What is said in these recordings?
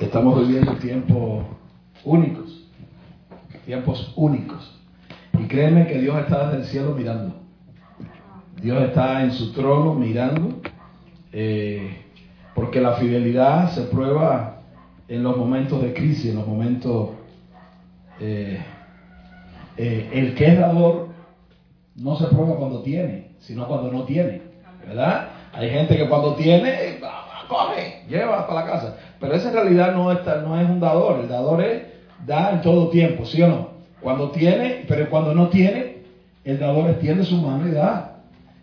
Estamos viviendo tiempos únicos, tiempos únicos. Y créeme que Dios está desde el cielo mirando. Dios está en su trono mirando, eh, porque la fidelidad se prueba en los momentos de crisis, en los momentos... Eh, eh, el que es dador no se prueba cuando tiene, sino cuando no tiene, ¿verdad? Hay gente que cuando tiene, coge, lleva para la casa. Pero esa en realidad no, está, no es un dador, el dador es da en todo tiempo, ¿sí o no? Cuando tiene, pero cuando no tiene, el dador extiende su mano y da.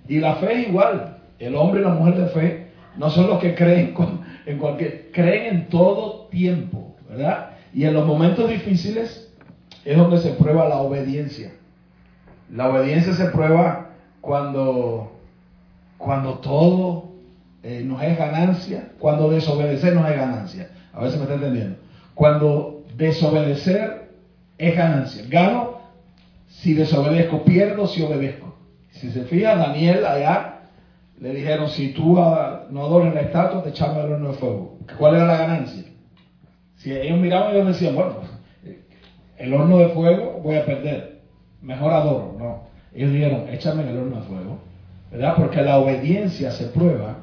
Y la fe es igual, el hombre y la mujer de fe no son los que creen en cualquier, creen en todo tiempo, ¿verdad? Y en los momentos difíciles es donde se prueba la obediencia. La obediencia se prueba cuando, cuando todo eh, nos es ganancia, cuando desobedecer nos es ganancia. A ver si me está entendiendo. Cuando desobedecer es ganancia. Gano si desobedezco, pierdo si obedezco. Si se fija, Daniel allá le dijeron, si tú no adoras la estatua, te echamos el horno de fuego. ¿Cuál era la ganancia? Si ellos miraban, ellos decían, bueno, el horno de fuego voy a perder. Mejor adoro. No. Ellos dijeron, échame el horno de fuego. ¿Verdad? Porque la obediencia se prueba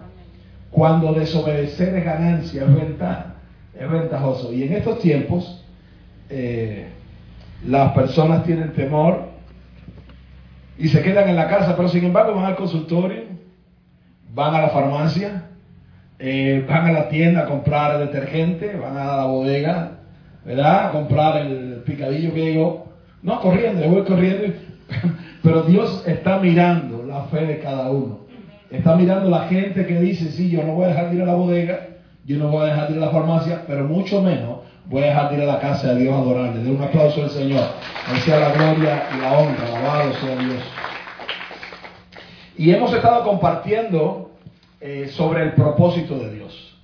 cuando desobedecer es ganancia, es ventajoso. Y en estos tiempos, eh, las personas tienen temor y se quedan en la casa, pero sin embargo van al consultorio, van a la farmacia, eh, van a la tienda a comprar detergente, van a la bodega, ¿verdad? A comprar el picadillo que digo, no corriendo, voy corriendo, pero Dios está mirando la fe de cada uno. Está mirando la gente que dice, sí, yo no voy a dejar de ir a la bodega, yo no voy a dejar de ir a la farmacia, pero mucho menos voy a dejar de ir a la casa de Dios a adorarle. De un aplauso al Señor. Él sea la gloria y la honra, alabado sea Dios. Y hemos estado compartiendo eh, sobre el propósito de Dios.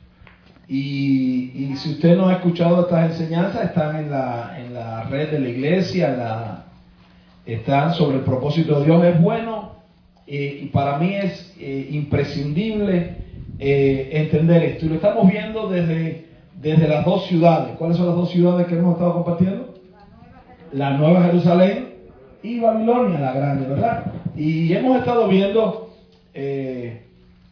Y, si usted no ha escuchado estas enseñanzas, están en la, en la red de la iglesia, la, están sobre el propósito de Dios. Es bueno eh, y para mí es eh, imprescindible eh, entender esto. Y lo estamos viendo desde, desde las dos ciudades. ¿Cuáles son las dos ciudades que hemos estado compartiendo? La Nueva Jerusalén y Babilonia, la grande, ¿verdad? Y hemos estado viendo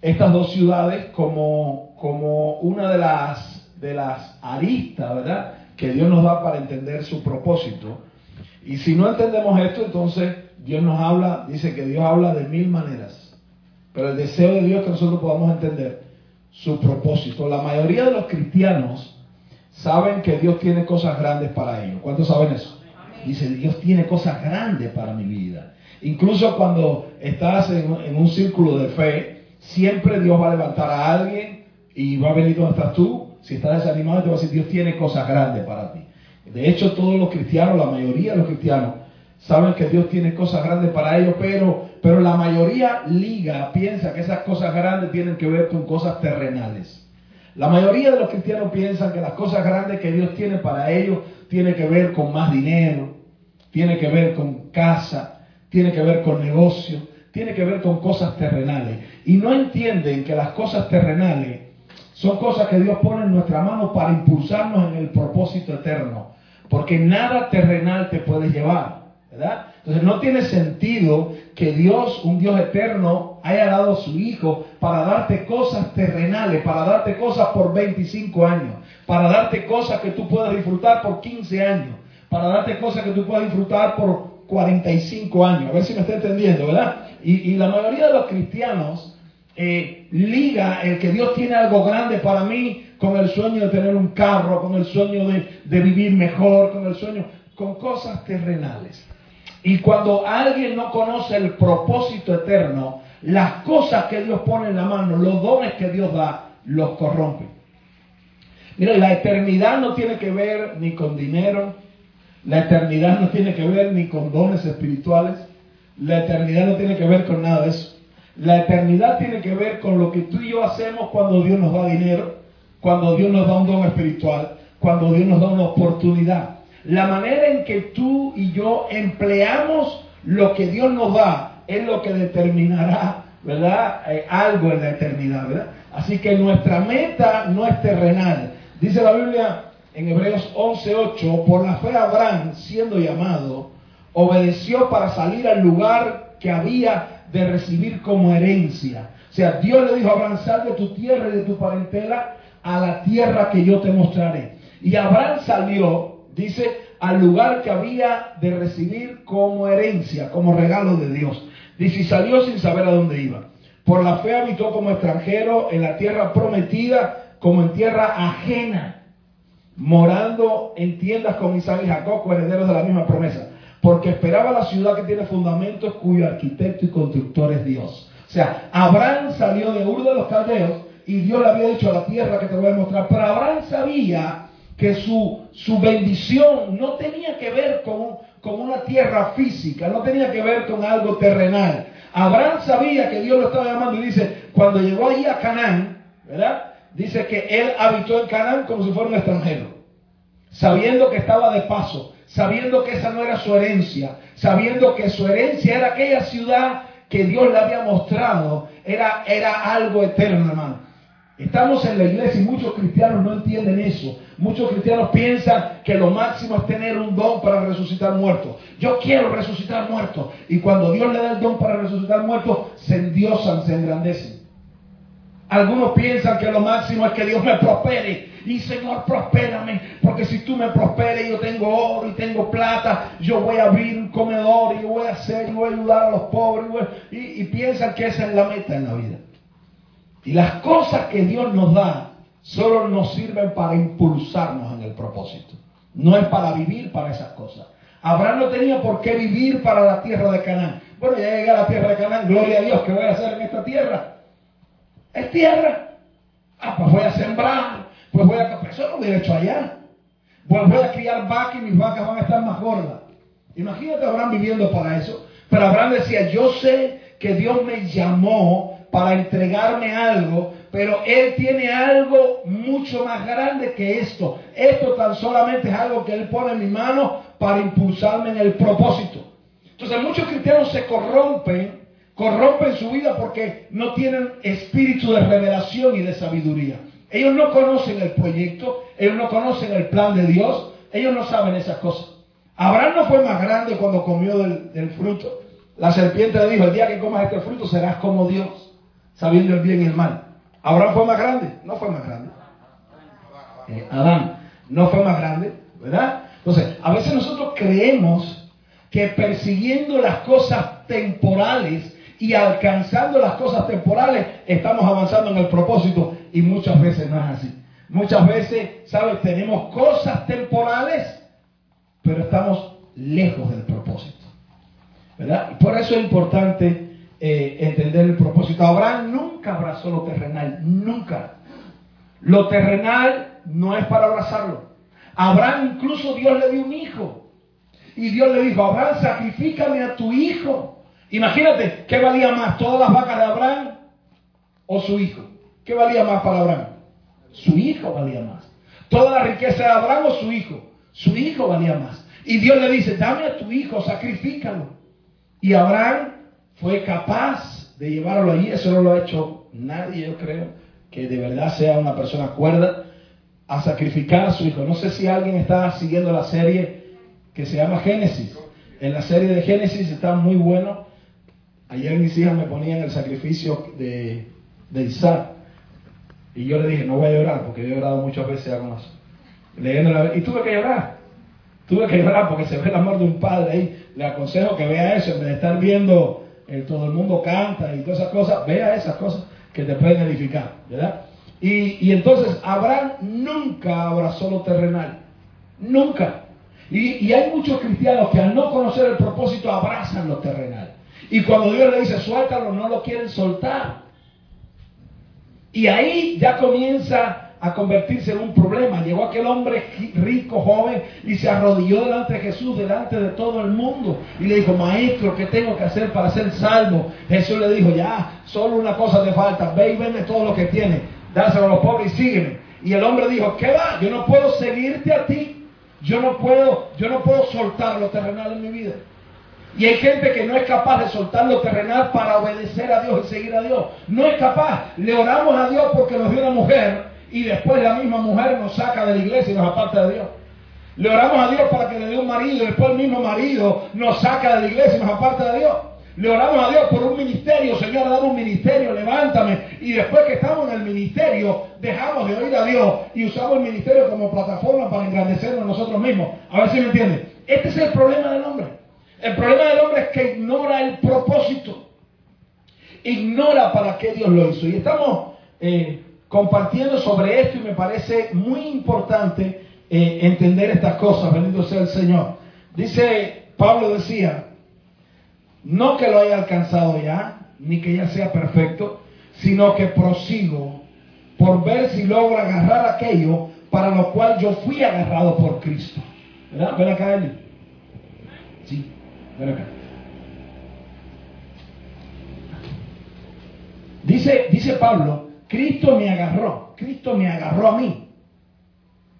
estas dos ciudades como, como una de las, de las aristas, ¿verdad? Que Dios nos da para entender su propósito. Y si no entendemos esto, entonces Dios nos habla, dice que Dios habla de mil maneras. Pero el deseo de Dios es que nosotros podamos entender su propósito. La mayoría de los cristianos saben que Dios tiene cosas grandes para ellos. ¿Cuántos saben eso? Dice, Dios tiene cosas grandes para mi vida. Incluso cuando estás en, un círculo de fe, siempre Dios va a levantar a alguien y va a venir donde estás tú. Si estás desanimado, te va a decir, Dios tiene cosas grandes para ti. De hecho, todos los cristianos, la mayoría de los cristianos, saben que Dios tiene cosas grandes para ellos, pero, pero la mayoría liga, piensa que esas cosas grandes tienen que ver con cosas terrenales. La mayoría de los cristianos piensan que las cosas grandes que Dios tiene para ellos tiene que ver con más dinero, tiene que ver con casa, tiene que ver con negocio, tiene que ver con cosas terrenales. Y no entienden que las cosas terrenales son cosas que Dios pone en nuestra mano para impulsarnos en el propósito eterno. Porque nada terrenal te puede llevar. Entonces no tiene sentido que Dios, un Dios eterno, haya dado a su Hijo para darte cosas terrenales, para darte cosas por 25 años, para darte cosas que tú puedas disfrutar por 15 años, para darte cosas que tú puedas disfrutar por 45 años. A ver si me está entendiendo, ¿verdad? Y, la mayoría de los cristianos eh, liga el que Dios tiene algo grande para mí con el sueño de tener un carro, con el sueño de, de vivir mejor, con el sueño, con cosas terrenales. Y cuando alguien no conoce el propósito eterno, las cosas que Dios pone en la mano, los dones que Dios da, los corrompe. Mira, la eternidad no tiene que ver ni con dinero, la eternidad no tiene que ver ni con dones espirituales, la eternidad no tiene que ver con nada de eso. La eternidad tiene que ver con lo que tú y yo hacemos cuando Dios nos da dinero, cuando Dios nos da un don espiritual, cuando Dios nos da una oportunidad. La manera en que tú y yo empleamos lo que Dios nos da es lo que determinará, ¿verdad? Eh, algo en la eternidad, ¿verdad? Así que nuestra meta no es terrenal, Dice la Biblia en Hebreos 11:8, por la fe Abraham, siendo llamado, obedeció para salir al lugar que había de recibir como herencia. O sea, Dios le dijo a Abraham, sal de tu tierra y de tu parentela a la tierra que yo te mostraré. Y Abraham salió, dice, al lugar que había de recibir como herencia, como regalo de Dios. Dice, y salió sin saber a dónde iba. Por la fe habitó como extranjero en la tierra prometida, como en tierra ajena, morando en tiendas con Isaac y Jacob, herederos de la misma promesa. Porque esperaba la ciudad que tiene fundamentos, cuyo arquitecto y constructor es Dios. O sea, Abraham salió de Ur de los Caldeos y Dios le había dicho a la tierra que te voy a mostrar. Pero Abraham sabía que su, su bendición no tenía que ver con, con una tierra física, no tenía que ver con algo terrenal. Abraham sabía que Dios lo estaba llamando y dice, cuando llegó allí a Canaán, ¿verdad? Dice que él habitó en Canaán como si fuera un extranjero, sabiendo que estaba de paso, sabiendo que esa no era su herencia, sabiendo que su herencia era aquella ciudad que Dios le había mostrado, era, era algo eterno. Estamos en la iglesia y muchos cristianos no entienden eso. Muchos cristianos piensan que lo máximo es tener un don para resucitar muertos. Yo quiero resucitar muertos. Y cuando Dios le da el don para resucitar muertos, se endiosan, se engrandecen. Algunos piensan que lo máximo es que Dios me prospere. Y Señor, prospérame. Porque si tú me prosperes, yo tengo oro y tengo plata. Yo voy a abrir un comedor y yo voy a hacer y voy a ayudar a los pobres. Y, y piensan que esa es la meta en la vida. Y las cosas que Dios nos da solo nos sirven para impulsarnos en el propósito. No es para vivir para esas cosas. Abraham no tenía por qué vivir para la tierra de Canaán. Bueno, ya llegué a la tierra de Canaán, gloria a Dios, ¿qué voy a hacer en esta tierra? Es tierra. Ah, pues voy a sembrar, pues voy a... Eso no hubiera hecho allá. Pues voy a criar vacas y mis vacas van a estar más gordas. Imagínate Abraham viviendo para eso. Pero Abraham decía, yo sé que Dios me llamó para entregarme algo, pero Él tiene algo mucho más grande que esto. Esto tan solamente es algo que Él pone en mi mano para impulsarme en el propósito. Entonces muchos cristianos se corrompen, corrompen su vida porque no tienen espíritu de revelación y de sabiduría. Ellos no conocen el proyecto, ellos no conocen el plan de Dios, ellos no saben esas cosas. Abraham no fue más grande cuando comió del, fruto. La serpiente le dijo, el día que comas este fruto serás como Dios sabiendo el bien y el mal. ¿Abraham fue más grande? No fue más grande. Eh, Adán no fue más grande, ¿verdad? Entonces, a veces nosotros creemos que persiguiendo las cosas temporales y alcanzando las cosas temporales estamos avanzando en el propósito y muchas veces no es así. Muchas veces, ¿sabes? Tenemos cosas temporales, pero estamos lejos del propósito. ¿Verdad? Y por eso es importante eh, entender el propósito. Abraham nunca abrazó lo terrenal, nunca. Lo terrenal no es para abrazarlo. Abraham incluso Dios le dio un hijo. Y Dios le dijo, Abraham, sacrifícame a tu hijo. Imagínate, ¿qué valía más? ¿Todas las vacas de Abraham o su hijo? ¿Qué valía más para Abraham? Su hijo valía más. ¿Toda la riqueza de Abraham o su hijo? Su hijo valía más. Y Dios le dice, dame a tu hijo, sacrifícalo. Y Abraham fue capaz de llevarlo allí. Eso no lo ha hecho nadie, yo creo, que de verdad sea una persona cuerda a sacrificar a su hijo. No sé si alguien está siguiendo la serie que se llama Génesis. En la serie de Génesis está muy bueno. Ayer mis hijas me ponían el sacrificio de, Isaac. Y yo le dije, no voy a llorar, porque yo he llorado muchas veces con Leyendo la... Y tuve que llorar. Tuve que llorar porque se ve el amor de un padre ahí. Le aconsejo que vea eso en vez de estar viendo todo el mundo canta y todas esas cosas, vea esas cosas que te pueden edificar, ¿verdad? Y, entonces Abraham nunca abrazó lo terrenal, nunca. Y, y, hay muchos cristianos que al no conocer el propósito abrazan lo terrenal. Y cuando Dios le dice suéltalo, no lo quieren soltar. Y ahí ya comienza a convertirse en un problema. Llegó aquel hombre rico, joven, y se arrodilló delante de Jesús, delante de todo el mundo, y le dijo, maestro, ¿qué tengo que hacer para ser salvo? Jesús le dijo, ya, solo una cosa te falta, ve y vende todo lo que tienes, dáselo a los pobres y sígueme. Y el hombre dijo, ¿qué va? Yo no puedo seguirte a ti, yo no puedo, yo no puedo soltar lo terrenal en mi vida. Y hay gente que no es capaz de soltar lo terrenal para obedecer a Dios y seguir a Dios. No es capaz. Le oramos a Dios porque nos dio una mujer y después la misma mujer nos saca de la iglesia y nos aparta de Dios. Le oramos a Dios para que le dé un marido después el mismo marido nos saca de la iglesia y nos aparta de Dios. Le oramos a Dios por un ministerio, Señor, dame un ministerio, levántame. Y después que estamos en el ministerio, dejamos de oír a Dios y usamos el ministerio como plataforma para engrandecernos nosotros mismos. A ver si me entienden. Este es el problema del hombre. El problema del hombre es que ignora el propósito. Ignora para qué Dios lo hizo. Y estamos eh, compartiendo sobre esto y me parece muy importante eh, entender estas cosas. Bendito sea el Señor. Dice, Pablo decía, no que lo haya alcanzado ya, ni que ya sea perfecto, sino que prosigo por ver si logro agarrar aquello para lo cual yo fui agarrado por Cristo. ¿Verdad? Ven acá, Eli. Sí, ven acá. Dice, dice Pablo, Cristo me agarró, Cristo me agarró a mí.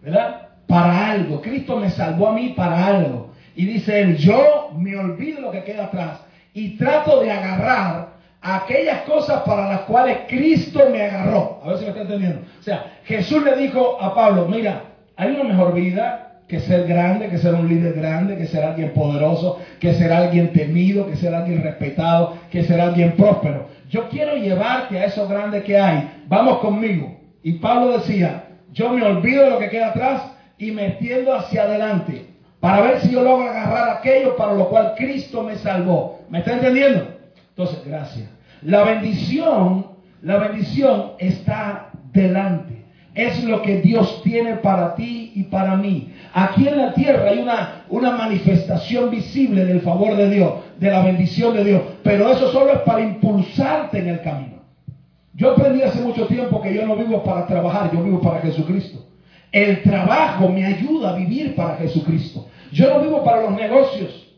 ¿Verdad? Para algo, Cristo me salvó a mí para algo. Y dice él, yo me olvido lo que queda atrás y trato de agarrar aquellas cosas para las cuales Cristo me agarró. A ver si me está entendiendo. O sea, Jesús le dijo a Pablo, mira, hay una mejor vida que ser grande, que ser un líder grande, que ser alguien poderoso, que ser alguien temido, que ser alguien respetado, que ser alguien próspero. Yo quiero llevarte a eso grande que hay. Vamos conmigo. Y Pablo decía, yo me olvido de lo que queda atrás y me extiendo hacia adelante para ver si yo logro agarrar aquello para lo cual Cristo me salvó. ¿Me está entendiendo? Entonces, gracias. La bendición, la bendición está delante. Es lo que Dios tiene para ti y para mí. Aquí en la tierra hay una, una manifestación visible del favor de Dios, de la bendición de Dios. Pero eso solo es para impulsarte en el camino. Yo aprendí hace mucho tiempo que yo no vivo para trabajar, yo vivo para Jesucristo. El trabajo me ayuda a vivir para Jesucristo. Yo no vivo para los negocios.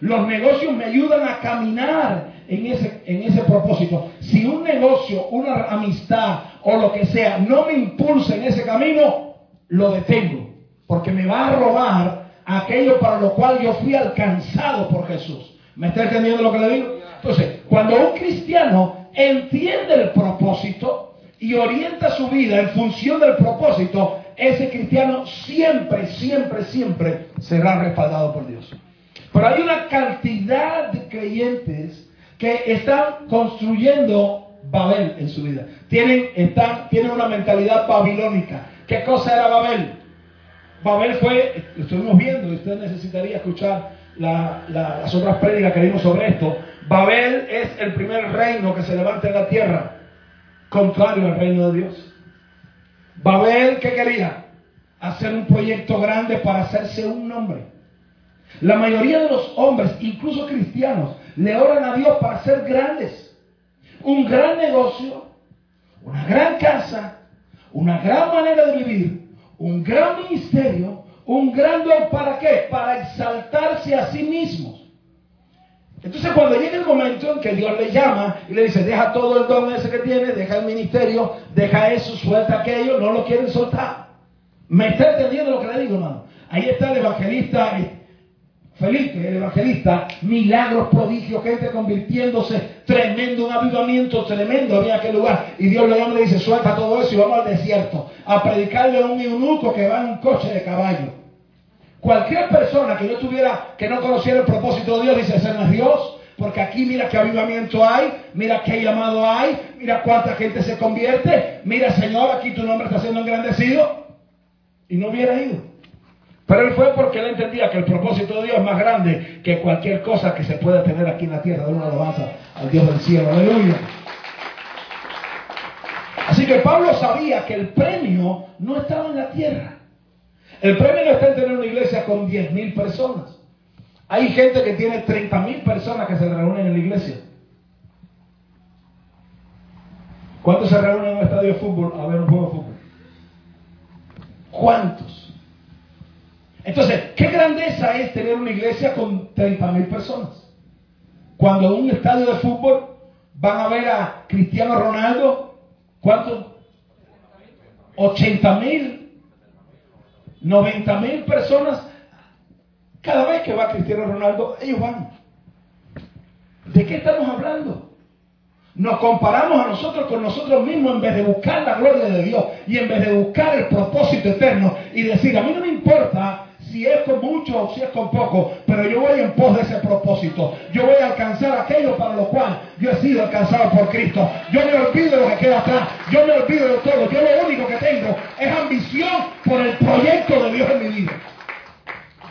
Los negocios me ayudan a caminar en ese, en ese propósito. Si un negocio, una amistad o lo que sea no me impulsa en ese camino, lo detengo. Porque me va a robar aquello para lo cual yo fui alcanzado por Jesús. ¿Me está entendiendo lo que le digo? Entonces, cuando un cristiano entiende el propósito y orienta su vida en función del propósito, ese cristiano siempre, siempre, siempre será respaldado por Dios. Pero hay una cantidad de creyentes que están construyendo Babel en su vida. Tienen, están, tienen una mentalidad babilónica. ¿Qué cosa era Babel? Babel fue, lo estuvimos viendo, usted necesitaría escuchar las otras prédicas que vimos sobre esto. Babel es el primer reino que se levanta en la tierra, contrario al reino de Dios. Babel, ¿qué quería? Hacer un proyecto grande para hacerse un nombre. La mayoría de los hombres, incluso cristianos, le oran a Dios para ser grandes. Un gran negocio, una gran casa, una gran manera de vivir, un gran ministerio, un gran don. ¿Para qué? Para exaltarse a sí mismos. Entonces cuando llega el momento en que Dios le llama y le dice, deja todo el don ese que tiene, deja el ministerio, deja eso, suelta aquello, no lo quieren soltar. ¿Me está entendiendo lo que le digo, hermano? Ahí está el evangelista eh, Felipe, el evangelista, milagros, prodigios, gente convirtiéndose, tremendo, un avivamiento tremendo había aquel lugar. Y Dios le llama y le dice, suelta todo eso y vamos al desierto a predicarle a un eunuco que va en un coche de caballo. Cualquier persona que no tuviera, que no conociera el propósito de Dios, dice, ese no es Dios, porque aquí mira qué avivamiento hay, mira qué llamado hay, mira cuánta gente se convierte, mira Señor, aquí tu nombre está siendo engrandecido. Y no hubiera ido. Pero él fue porque él entendía que el propósito de Dios es más grande que cualquier cosa que se pueda tener aquí en la tierra. De una alabanza al Dios del cielo. Aleluya. Así que Pablo sabía que el premio no estaba en la tierra. El premio no está en tener una iglesia con 10.000 personas. Hay gente que tiene 30.000 personas que se reúnen en la iglesia. ¿Cuántos se reúnen en un estadio de fútbol a ver un juego de fútbol? ¿Cuántos? Entonces, ¿qué grandeza es tener una iglesia con 30.000 personas? Cuando en un estadio de fútbol van a ver a Cristiano Ronaldo, ¿cuántos? 80.000 90 mil personas, cada vez que va Cristiano Ronaldo, ellos van. ¿De qué estamos hablando? nos comparamos a nosotros con nosotros mismos en vez de buscar la gloria de Dios y en vez de buscar el propósito eterno y decir, a mí no me importa si es con mucho o si es con poco, pero yo voy en pos de ese propósito. Yo voy a alcanzar aquello para lo cual yo he sido alcanzado por Cristo. Yo me olvido de lo que queda atrás. Yo me olvido de todo. Yo lo único que tengo es ambición por el proyecto de Dios en mi vida.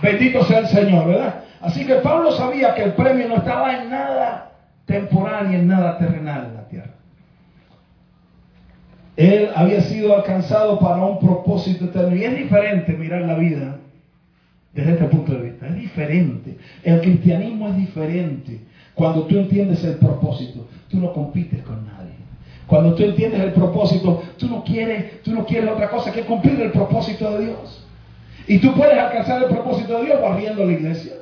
Bendito sea el Señor, ¿verdad? Así que Pablo sabía que el premio no estaba en nada temporal ni en nada terrenal en la tierra. Él había sido alcanzado para un propósito eterno. Y es diferente mirar la vida desde este punto de vista. Es diferente. El cristianismo es diferente. Cuando tú entiendes el propósito, tú no compites con nadie. Cuando tú entiendes el propósito, tú no quieres, tú no quieres otra cosa que cumplir el propósito de Dios. Y tú puedes alcanzar el propósito de Dios barriendo la iglesia.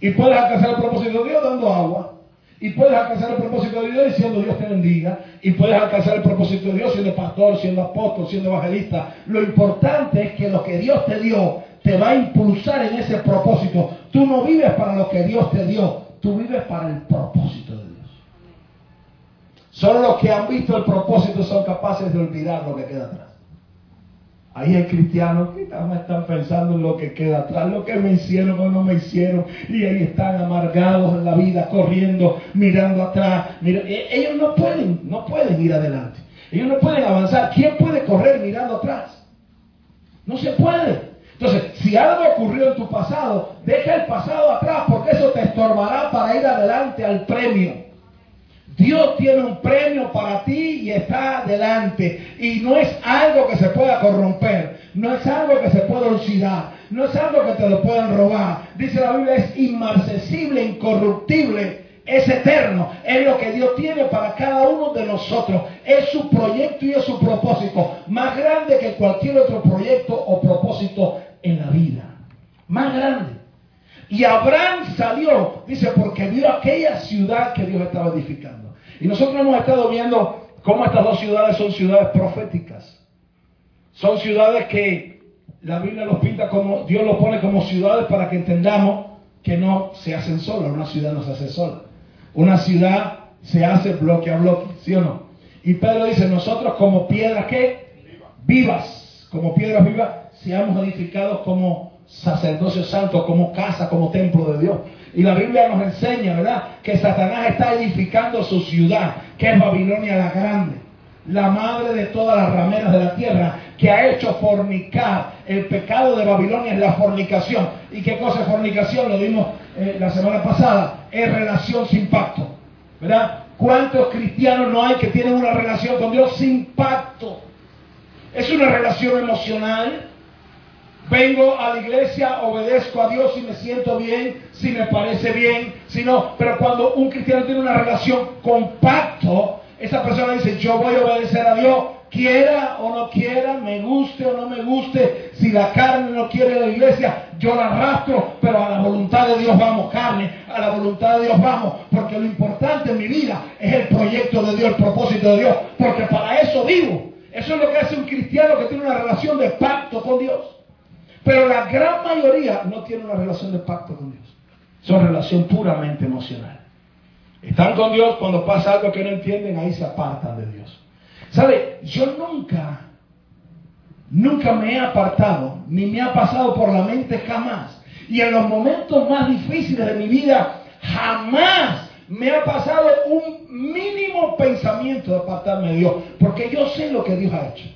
Y puedes alcanzar el propósito de Dios dando agua. Y puedes alcanzar el propósito de Dios diciendo Dios te bendiga. Y puedes alcanzar el propósito de Dios siendo pastor, siendo apóstol, siendo evangelista. Lo importante es que lo que Dios te dio te va a impulsar en ese propósito. Tú no vives para lo que Dios te dio, tú vives para el propósito de Dios. Solo los que han visto el propósito son capaces de olvidar lo que queda atrás. Ahí hay cristianos que están pensando en lo que queda atrás, lo que me hicieron o no me hicieron, y ahí están amargados en la vida, corriendo, mirando atrás. E, ellos no pueden, no pueden ir adelante. Ellos no pueden avanzar. ¿Quién puede correr mirando atrás? No se puede. Entonces, si algo ocurrió en tu pasado, deja el pasado atrás porque eso te estorbará para ir adelante al premio. Dios tiene un premio para ti y está adelante. Y no es algo que se pueda corromper, no es algo que se pueda oxidar, no es algo que te lo puedan robar. Dice la Biblia, es inmarcesible, incorruptible, es eterno. Es lo que Dios tiene para cada uno de nosotros. Es su proyecto y es su propósito. Más grande que cualquier otro proyecto o propósito en la vida. Más grande. Y Abraham salió, dice, porque vio aquella ciudad que Dios estaba edificando. Y nosotros hemos estado viendo cómo estas dos ciudades son ciudades proféticas. Son ciudades que la Biblia los pinta como, Dios los pone como ciudades para que entendamos que no se hacen solas. Una ciudad no se hace sola. Una ciudad se hace bloque a bloque, ¿sí o no? Y Pedro dice, nosotros como piedras que vivas, como piedras vivas, seamos edificados como sacerdocio santo, como casa, como templo de Dios. Y la Biblia nos enseña, ¿verdad? Que Satanás está edificando su ciudad, que es Babilonia la Grande, la madre de todas las rameras de la tierra, que ha hecho fornicar. El pecado de Babilonia es la fornicación. ¿Y qué cosa es fornicación? Lo vimos eh, la semana pasada. Es relación sin pacto. ¿Verdad? ¿Cuántos cristianos no hay que tienen una relación con Dios sin pacto? Es una relación emocional, vengo a la iglesia, obedezco a Dios si me siento bien, si me parece bien, si no, pero cuando un cristiano tiene una relación con pacto, esa persona dice, yo voy a obedecer a Dios, quiera o no quiera, me guste o no me guste, si la carne no quiere la iglesia, yo la arrastro, pero a la voluntad de Dios vamos, carne, a la voluntad de Dios vamos, porque lo importante en mi vida es el proyecto de Dios, el propósito de Dios, porque para eso vivo. Eso es lo que hace un cristiano que tiene una relación de pacto con Dios. Pero la gran mayoría no tiene una relación de pacto con Dios. Son relación puramente emocional. Están con Dios cuando pasa algo que no entienden, ahí se apartan de Dios. ¿Sabe? Yo nunca, nunca me he apartado, ni me ha pasado por la mente jamás. Y en los momentos más difíciles de mi vida, jamás me ha pasado un mínimo pensamiento de apartarme de Dios. Porque yo sé lo que Dios ha hecho.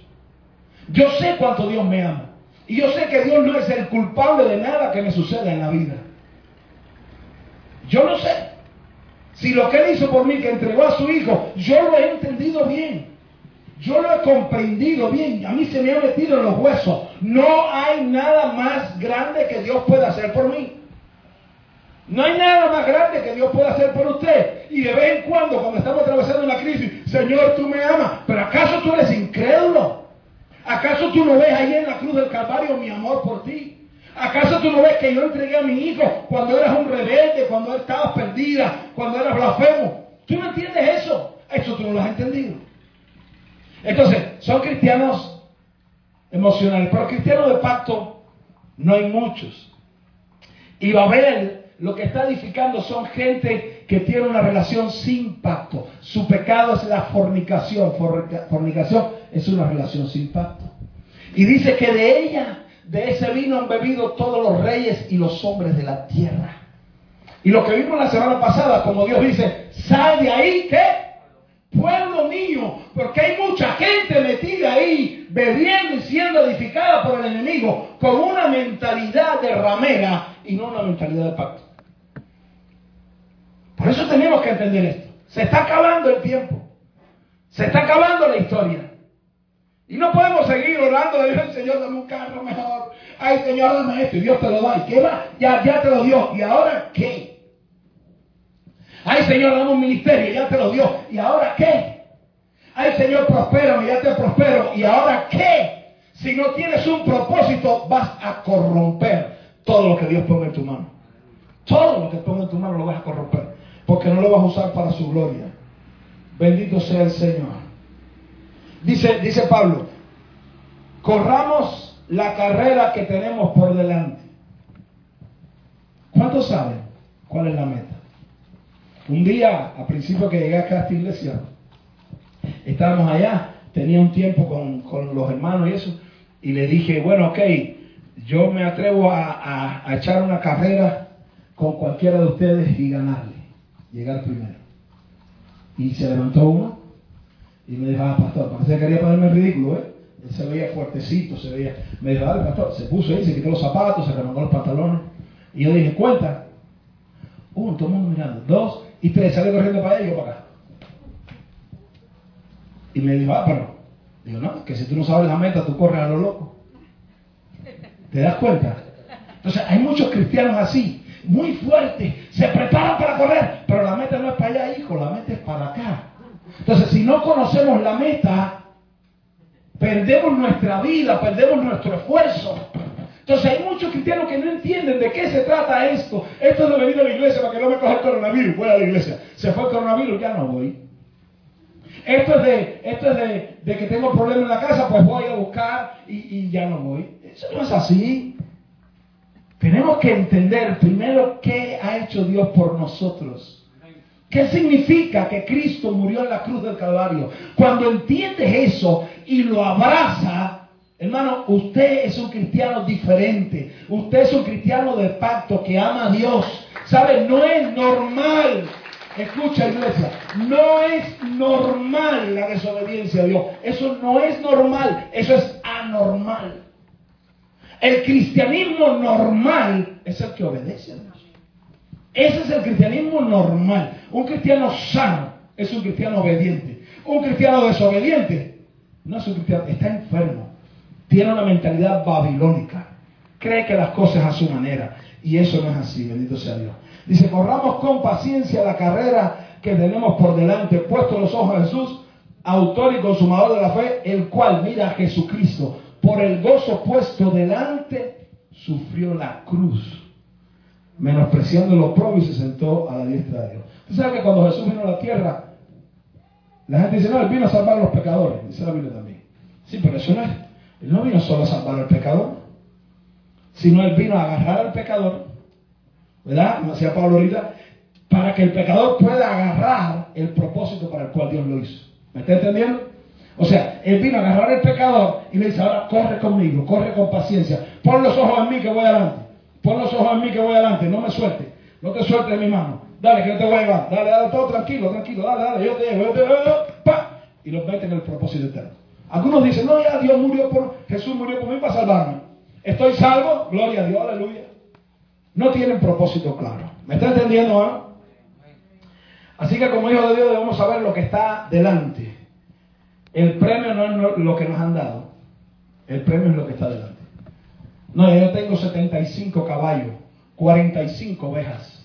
Yo sé cuánto Dios me ama. Y yo sé que Dios no es el culpable de nada que me suceda en la vida. Yo lo sé. Si lo que Él hizo por mí, que entregó a su Hijo, yo lo he entendido bien. Yo lo he comprendido bien. A mí se me ha metido en los huesos. No hay nada más grande que Dios pueda hacer por mí. No hay nada más grande que Dios pueda hacer por usted. Y de vez en cuando, cuando estamos atravesando una crisis, Señor, tú me amas. Pero ¿acaso tú eres incrédulo? ¿Acaso tú no ves ahí en la cruz del Calvario mi amor por ti? ¿Acaso tú no ves que yo entregué a mi hijo cuando eras un rebelde, cuando estabas perdida, cuando eras blasfemo? ¿Tú no entiendes eso? Eso tú no lo has entendido. Entonces, son cristianos emocionales, pero cristianos de pacto no hay muchos. Y Babel lo que está edificando son gente que tiene una relación sin pacto. Su pecado es la fornicación. Fornicación es una relación sin pacto. Y dice que de ella, de ese vino han bebido todos los reyes y los hombres de la tierra. Y lo que vimos la semana pasada, como Dios dice, sal de ahí, ¿qué? pueblo mío, porque hay mucha gente metida ahí, bebiendo y siendo edificada por el enemigo, con una mentalidad de ramera y no una mentalidad de pacto. Por eso tenemos que entender esto. Se está acabando el tiempo. Se está acabando la historia. Y no podemos seguir orando de Dios, Señor, dame un carro mejor. Ay, Señor, dame esto. Y Dios te lo da. ¿Y qué va? Ya, ya te lo dio. ¿Y ahora qué? Ay, Señor, dame un ministerio, ya te lo dio. ¿Y ahora qué? Ay, Señor, prospero, ya te prospero. ¿Y ahora qué? Si no tienes un propósito, vas a corromper todo lo que Dios ponga en tu mano. Todo lo que ponga en tu mano lo vas a corromper. Porque no lo vas a usar para su gloria. Bendito sea el Señor. Dice, dice Pablo, corramos la carrera que tenemos por delante. ¿Cuántos saben cuál es la meta? Un día, a principio que llegué acá a esta iglesia, estábamos allá, tenía un tiempo con, los hermanos y eso, y le dije, bueno, ok, yo me atrevo a, echar una carrera con cualquiera de ustedes y ganarle, llegar primero. Y se levantó uno y me dijo, ah, pastor, parece que quería ponerme ridículo, ¿eh? Él se veía fuertecito, se veía. Me dijo, dale, pastor, se puso ahí, se quitó los zapatos, se remangó los pantalones. Y yo dije, cuenta. Uno, todo el mundo mirando. Dos, y te sale corriendo para allá y yo para acá. Y me dijo, ah, pero, digo, no, que si tú no sabes la meta, tú corres a lo loco. ¿Te das cuenta? Entonces, hay muchos cristianos así, muy fuertes, se preparan para correr, pero la meta no es para allá, hijo, la meta es para acá. Entonces, si no conocemos la meta, perdemos nuestra vida, perdemos nuestro esfuerzo. Entonces hay muchos cristianos que no entienden de qué se trata esto. Esto es de venir a la iglesia para que no me coja el coronavirus. Voy a la iglesia. Se fue el coronavirus, ya no voy. Esto es de, esto es de, que tengo problemas en la casa, pues voy a buscar y, y ya no voy. Eso no es así. Tenemos que entender primero qué ha hecho Dios por nosotros. ¿Qué significa que Cristo murió en la cruz del Calvario? Cuando entiendes eso y lo abraza, Hermano, usted es un cristiano diferente. Usted es un cristiano de pacto que ama a Dios. ¿Sabe? No es normal. Escucha, iglesia. No es normal la desobediencia a Dios. Eso no es normal. Eso es anormal. El cristianismo normal es el que obedece a Dios. Ese es el cristianismo normal. Un cristiano sano es un cristiano obediente. Un cristiano desobediente no es un cristiano, está enfermo tiene una mentalidad babilónica. Cree que las cosas a su manera. Y eso no es así, bendito sea Dios. Dice, corramos con paciencia la carrera que tenemos por delante, puesto los ojos a Jesús, autor y consumador de la fe, el cual, mira a Jesucristo, por el gozo puesto delante, sufrió la cruz, menospreciando propio y se sentó a la diestra de Dios. Tú sabes que cuando Jesús vino a la tierra, la gente dice, no, él vino a salvar a los pecadores, dice la Biblia también. Sí, pero eso no es. Él no vino solo a salvar al pecador, sino Él vino a agarrar al pecador, ¿verdad? Como decía Pablo ahorita, para que el pecador pueda agarrar el propósito para el cual Dios lo hizo. ¿Me está entendiendo? O sea, Él vino a agarrar al pecador y le dice, ahora corre conmigo, corre con paciencia, pon los ojos en mí que voy adelante, pon los ojos en mí que voy adelante, no me suelte, no te suelte de mi mano, dale que yo te voy a llevar, dale, dale, todo tranquilo, tranquilo, dale, dale, yo te llevo, yo te llevo, pa, y los mete en el propósito eterno. Algunos dicen, no, ya Dios murió por, Jesús murió por mí para salvarme. Estoy salvo, gloria a Dios, aleluya. No tienen propósito claro. ¿Me está entendiendo? Ah? Así que como hijo de Dios debemos saber lo que está delante. El premio no es lo que nos han dado. El premio es lo que está delante. No, yo tengo 75 caballos, 45 ovejas,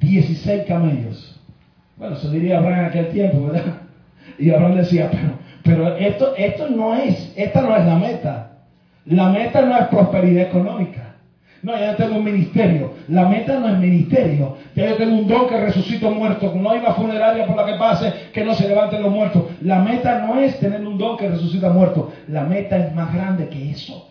16 camellos. Bueno, se diría Abraham en aquel tiempo, ¿verdad? Y Abraham decía, pero pero esto, esto no es, esta no es la meta. La meta no es prosperidad económica. No, ya tengo un ministerio. La meta no es ministerio. Ya yo tengo un don que resucito muerto. No hay una funeraria por la que pase que no se levanten los muertos. La meta no es tener un don que resucita muerto. La meta es más grande que eso.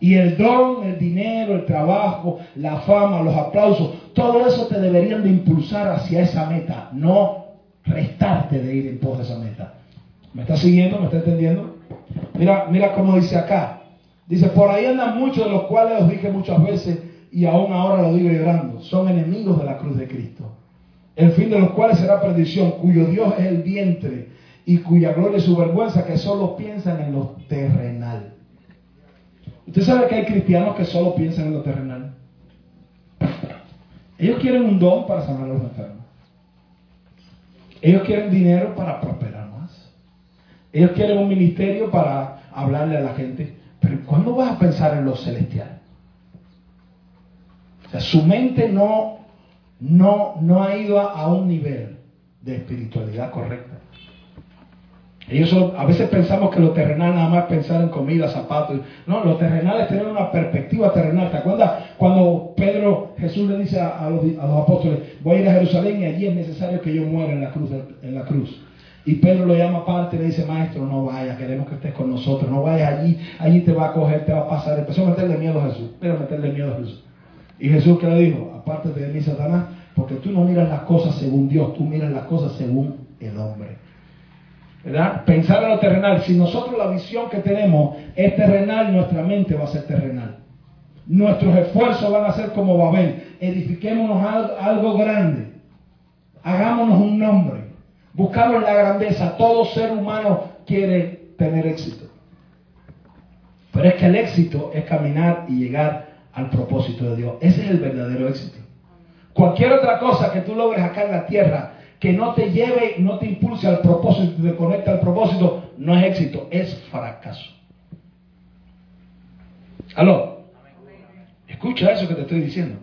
Y el don, el dinero, el trabajo, la fama, los aplausos, todo eso te deberían de impulsar hacia esa meta, no restarte de ir en pos de esa meta. ¿Me está siguiendo? ¿Me está entendiendo? Mira, mira cómo dice acá. Dice, por ahí andan muchos de los cuales os dije muchas veces y aún ahora lo digo llorando. Son enemigos de la cruz de Cristo. El fin de los cuales será perdición, cuyo Dios es el vientre y cuya gloria es su vergüenza, que solo piensan en lo terrenal. Usted sabe que hay cristianos que solo piensan en lo terrenal. Ellos quieren un don para sanar a los enfermos. Ellos quieren dinero para prosperar más. Ellos quieren un ministerio para hablarle a la gente. Pero ¿cuándo vas a pensar en lo celestial? O sea, su mente no, no, no ha ido a un nivel de espiritualidad correcta. Ellos a veces pensamos que lo terrenal nada más pensar en comida, zapatos. No, lo terrenal es tener una perspectiva terrenal. ¿Te acuerdas cuando Pedro, Jesús le dice a, los, apóstoles, voy a ir a Jerusalén y allí es necesario que yo muera en la cruz? En la cruz. Y Pedro lo llama aparte y le dice, maestro, no vayas, queremos que estés con nosotros, no vayas allí, allí te va a coger, te va a pasar. Empezó a meterle miedo a Jesús, pero meterle miedo a Jesús. Y Jesús que le dijo, aparte de mí, Satanás, porque tú no miras las cosas según Dios, tú miras las cosas según el hombre. Pensar en lo terrenal. Si nosotros la visión que tenemos es terrenal, nuestra mente va a ser terrenal. Nuestros esfuerzos van a ser como Babel. Edifiquémonos algo grande. Hagámonos un nombre. Buscamos la grandeza. Todo ser humano quiere tener éxito. Pero es que el éxito es caminar y llegar al propósito de Dios. Ese es el verdadero éxito. Cualquier otra cosa que tú logres acá en la tierra que no te lleve, no te impulse al propósito, te conecta al propósito, no es éxito, es fracaso. Aló, escucha eso que te estoy diciendo.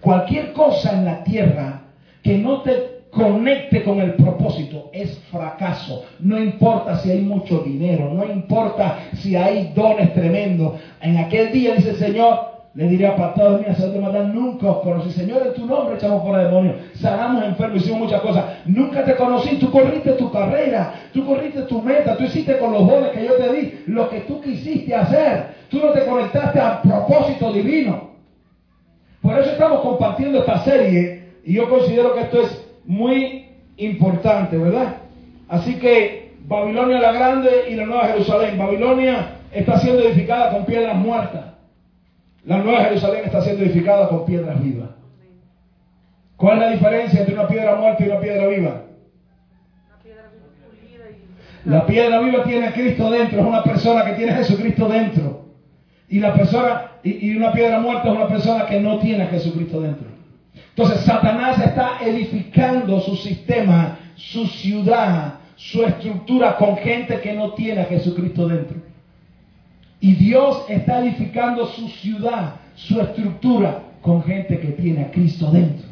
Cualquier cosa en la tierra que no te conecte con el propósito es fracaso. No importa si hay mucho dinero, no importa si hay dones tremendos. En aquel día dice el Señor, le diré apartado de mí, de matar, nunca os conocí. Señor, en tu nombre echamos fuera demonios, sanamos enfermos, hicimos muchas cosas. Nunca te conocí, tú corriste tu carrera, tú corriste tu meta, tú hiciste con los dones que yo te di lo que tú quisiste hacer. Tú no te conectaste al propósito divino. Por eso estamos compartiendo esta serie y yo considero que esto es muy importante, ¿verdad? Así que Babilonia la Grande y la Nueva Jerusalén. Babilonia está siendo edificada con piedras muertas. La Nueva Jerusalén está siendo edificada con piedras vivas. ¿Cuál es la diferencia entre una piedra muerta y una piedra viva? La piedra viva tiene a Cristo dentro, es una persona que tiene a Jesucristo dentro. Y la persona, y, una piedra muerta es una persona que no tiene a Jesucristo dentro. Entonces Satanás está edificando su sistema, su ciudad, su estructura con gente que no tiene a Jesucristo dentro. Y Dios está edificando su ciudad, su estructura, con gente que tiene a Cristo dentro.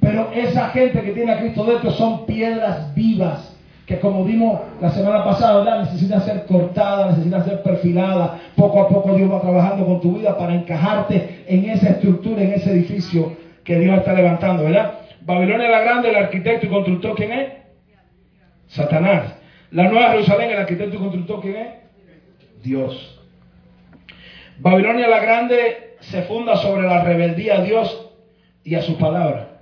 Pero esa gente que tiene a Cristo dentro son piedras vivas, que como vimos la semana pasada, necesitan ser cortadas, necesitan ser perfiladas. Poco a poco Dios va trabajando con tu vida para encajarte en esa estructura, en ese edificio que Dios está levantando, ¿verdad? Babilonia la Grande, el arquitecto y constructor, ¿quién es? Satanás. La Nueva Jerusalén, el arquitecto y constructor, ¿quién es? Dios. Babilonia la Grande se funda sobre la rebeldía a Dios y a su palabra.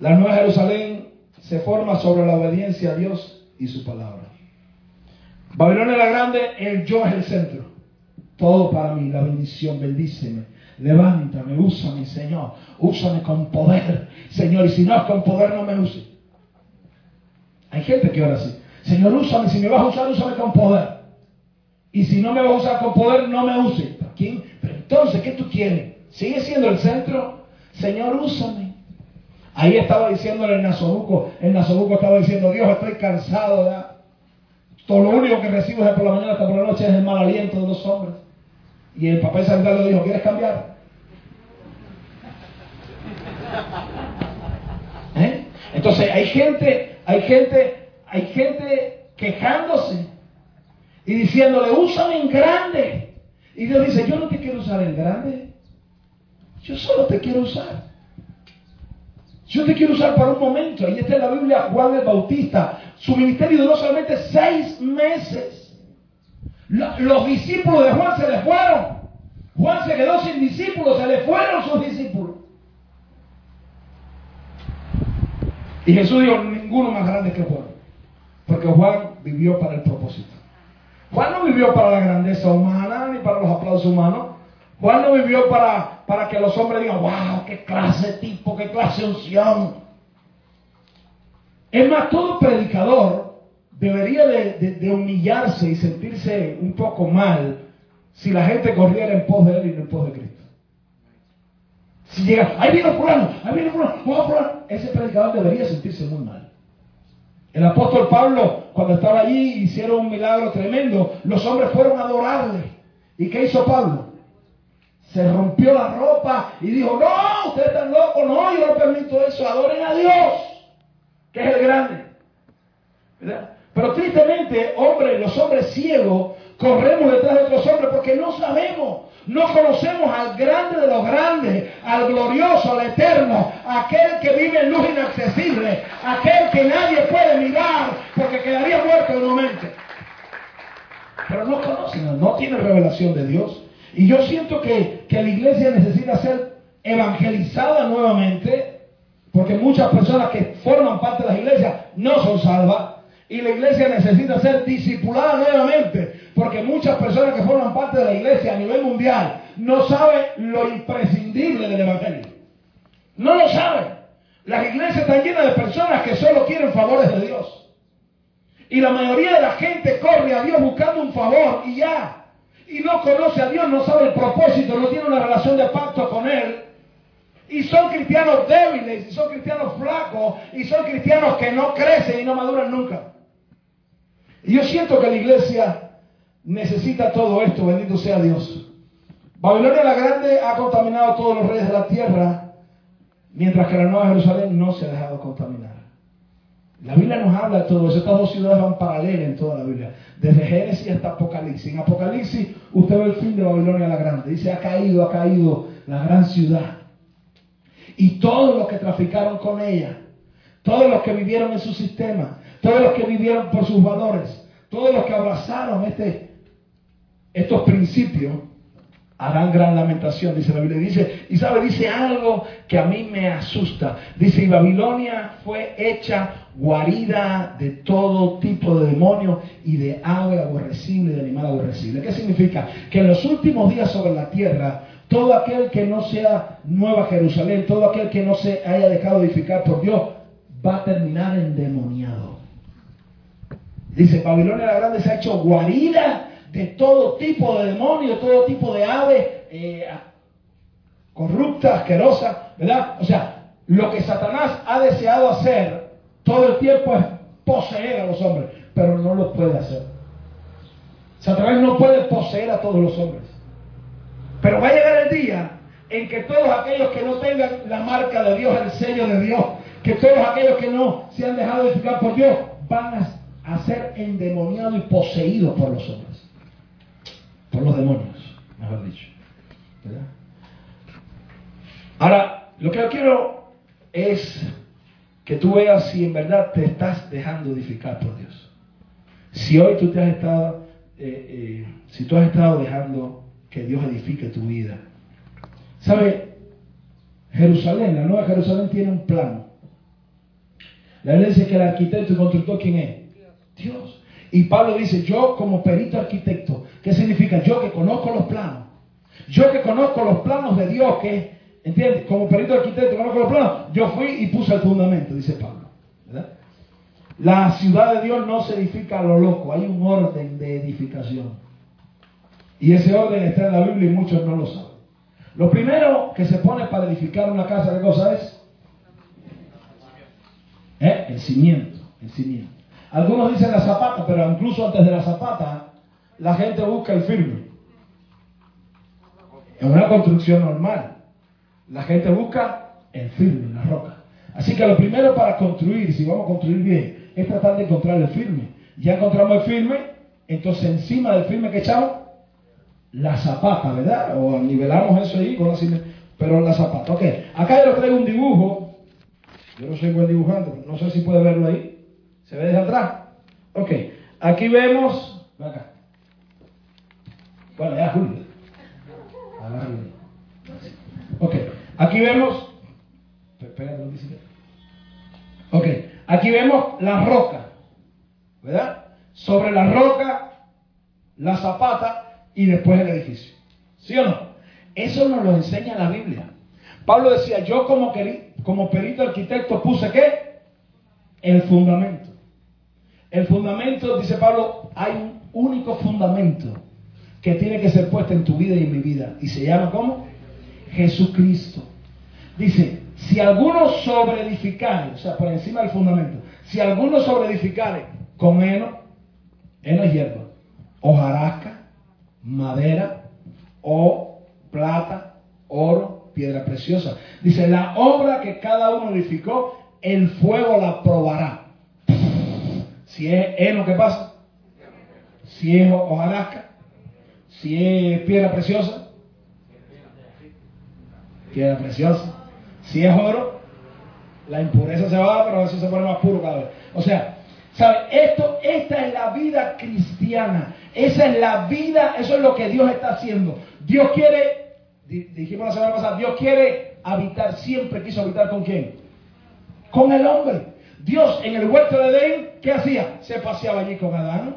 La Nueva Jerusalén se forma sobre la obediencia a Dios y su palabra. Babilonia la Grande, el yo es el centro. Todo para mí, la bendición, bendíceme. Levántame, úsame, Señor. Úsame con poder, Señor. Y si no es con poder, no me use. Hay gente que ahora así. Señor, úsame. Si me vas a usar, úsame con poder. Y si no me va a usar con poder, no me use. ¿Para quién? Pero entonces, ¿qué tú quieres? ¿Sigue siendo el centro? Señor, úsame. Ahí estaba diciéndole el Nasobuco. El Nasobuco estaba diciendo, Dios, estoy cansado ya. Todo lo único que recibo es por la mañana hasta por la noche es el mal aliento de los hombres. Y el papel sanitario le dijo, ¿quieres cambiar? ¿Eh? Entonces hay gente, hay gente, hay gente quejándose y diciéndole, úsame en grande. Y Dios dice, yo no te quiero usar en grande, yo solo te quiero usar. Yo te quiero usar para un momento. Ahí está en la Biblia Juan el Bautista. Su ministerio duró solamente seis meses. Los discípulos de Juan se le fueron. Juan se quedó sin discípulos, se le fueron sus discípulos. Y Jesús dijo, ninguno más grande que Juan. Porque Juan vivió para el propósito. Juan no vivió para la grandeza humana ni para los aplausos humanos. Juan no vivió para, para que los hombres digan, wow, qué clase tipo, qué clase unción. Es más, todo predicador debería de, humillarse y sentirse un poco mal si la gente corriera en pos de él y en pos de Cristo. Si llega, ahí viene fulano, ahí viene fulano, fulano, ese predicador debería sentirse muy mal. El apóstol Pablo, cuando estaba allí, hicieron un milagro tremendo. Los hombres fueron a adorarle. ¿Y qué hizo Pablo? Se rompió la ropa y dijo, no, ustedes están locos, no, yo no permito eso, adoren a Dios, que es el grande. Pero tristemente, hombre, los hombres ciegos corremos detrás de otros hombres porque no sabemos, no conocemos al grande de los grandes, al glorioso, al eterno, aquel que vive en luz inaccesible, aquel que nadie puede mirar porque quedaría muerto en un momento. Pero no conocen, no tienen revelación de Dios. Y yo siento que, que la iglesia necesita ser evangelizada nuevamente, porque muchas personas que forman parte de las iglesias no son salvas. Y la iglesia necesita ser discipulada nuevamente, porque muchas personas que forman parte de la iglesia a nivel mundial no saben lo imprescindible del Evangelio. No lo saben. Las iglesias están llenas de personas que solo quieren favores de Dios. Y la mayoría de la gente corre a Dios buscando un favor y ya. Y no conoce a Dios, no sabe el propósito, no tiene una relación de pacto con Él. Y son cristianos débiles, y son cristianos flacos, y son cristianos que no crecen y no maduran nunca. Y yo siento que la iglesia necesita todo esto, bendito sea Dios. Babilonia la Grande ha contaminado a todos los reyes de la tierra, mientras que la Nueva Jerusalén no se ha dejado contaminar. La Biblia nos habla de todo eso. Estas dos ciudades van paralelas en toda la Biblia. Desde Génesis hasta Apocalipsis. En Apocalipsis usted ve el fin de Babilonia la Grande. Dice, ha caído, ha caído la gran ciudad. Y todos los que traficaron con ella, todos los que vivieron en su sistema, todos los que vivieron por sus valores, todos los que abrazaron este, estos principios, harán gran lamentación, dice la Biblia. Dice, y sabe, dice algo que a mí me asusta. Dice, y Babilonia fue hecha guarida de todo tipo de demonios y de ave aborrecible y de animal aborrecible. ¿Qué significa? Que en los últimos días sobre la tierra, todo aquel que no sea Nueva Jerusalén, todo aquel que no se haya dejado edificar por Dios, va a terminar endemoniado. Dice, Babilonia la Grande se ha hecho guarida de todo tipo de demonios, de todo tipo de aves eh, corruptas, asquerosas, ¿verdad? O sea, lo que Satanás ha deseado hacer todo el tiempo es poseer a los hombres, pero no lo puede hacer. Satanás no puede poseer a todos los hombres. Pero va a llegar el día en que todos aquellos que no tengan la marca de Dios, el sello de Dios, que todos aquellos que no se han dejado edificar por Dios, van a a ser endemoniado y poseído por los hombres. Por los demonios, mejor dicho. Ahora, lo que yo quiero es que tú veas si en verdad te estás dejando edificar por Dios. Si hoy tú te has estado, eh, eh, si tú has estado dejando que Dios edifique tu vida. ¿Sabe? Jerusalén, la nueva Jerusalén tiene un plano. La Biblia dice que el arquitecto y constructor, ¿quién es? Dios. Y Pablo dice, yo como perito arquitecto, ¿qué significa? Yo que conozco los planos. Yo que conozco los planos de Dios, que, ¿entiendes? Como perito arquitecto conozco los planos, yo fui y puse el fundamento, dice Pablo. La ciudad de Dios no se edifica a lo loco, hay un orden de edificación. Y ese orden está en la Biblia y muchos no lo saben. Lo primero que se pone para edificar una casa, ¿qué cosa es? ¿Eh? El cimiento, el cimiento. Algunos dicen la zapata, pero incluso antes de la zapata, la gente busca el firme. En una construcción normal, la gente busca el firme, la roca. Así que lo primero para construir, si vamos a construir bien, es tratar de encontrar el firme. Ya encontramos el firme, entonces encima del firme que echamos, la zapata, ¿verdad? O nivelamos eso ahí con la pero la zapata. Ok, acá yo traigo un dibujo. Yo no soy buen dibujante, no sé si puede verlo ahí. ¿Se ve desde atrás? Ok. Aquí vemos. Acá. Bueno, ya Julio. Ok. Aquí vemos. Espérate, lo Ok, aquí vemos la roca, ¿verdad? Sobre la roca, la zapata y después el edificio. ¿Sí o no? Eso nos lo enseña la Biblia. Pablo decía, yo como perito arquitecto puse qué? El fundamento. El fundamento, dice Pablo, hay un único fundamento que tiene que ser puesto en tu vida y en mi vida. Y se llama ¿cómo? Jesucristo. Dice, si alguno sobreedificare, o sea, por encima del fundamento, si alguno sobreedificare con heno, heno es hierba, hojarasca, madera, o plata, oro, piedra preciosa. Dice, la obra que cada uno edificó, el fuego la probará. Si es heno, ¿qué pasa? Si es hojarasca, si es piedra preciosa, piedra preciosa. Si es oro, la impureza se va, pero eso se pone más puro cada vez. O sea, ¿sabe? Esto, esta es la vida cristiana. Esa es la vida, eso es lo que Dios está haciendo. Dios quiere, dijimos la semana pasada, Dios quiere habitar, siempre quiso habitar con quién? Con el hombre. Dios en el huerto de Edén, ¿qué hacía? Se paseaba allí con Adán.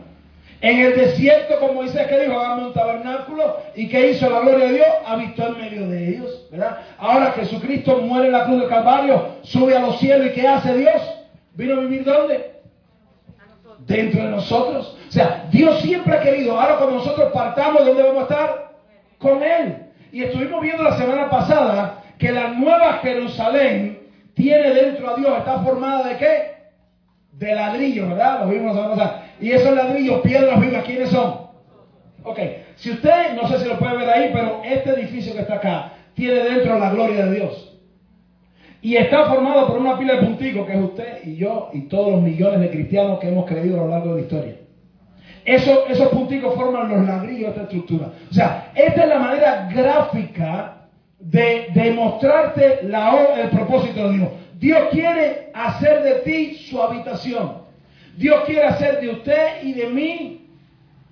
En el desierto, como dice que dijo, hagamos un tabernáculo. ¿Y qué hizo la gloria de Dios? Habitó en medio de ellos. ¿verdad? Ahora Jesucristo muere en la cruz del Calvario, sube a los cielos. ¿Y qué hace Dios? ¿Vino a vivir dónde? Dentro de nosotros. O sea, Dios siempre ha querido. Ahora cuando nosotros partamos, ¿dónde vamos a estar? Con Él. Y estuvimos viendo la semana pasada que la nueva Jerusalén tiene dentro a Dios, está formada de qué? De ladrillos, ¿verdad? Lo vimos la semana. Y esos ladrillos, piedras vivas, ¿quiénes son? Ok, si usted, no sé si lo puede ver ahí, pero este edificio que está acá tiene dentro la gloria de Dios. Y está formado por una pila de punticos, que es usted y yo y todos los millones de cristianos que hemos creído a lo largo de la historia. Eso, esos punticos forman los ladrillos de esta estructura. O sea, esta es la manera gráfica de demostrarte la, el propósito de Dios. Dios quiere hacer de ti su habitación. Dios quiere hacer de usted y de mí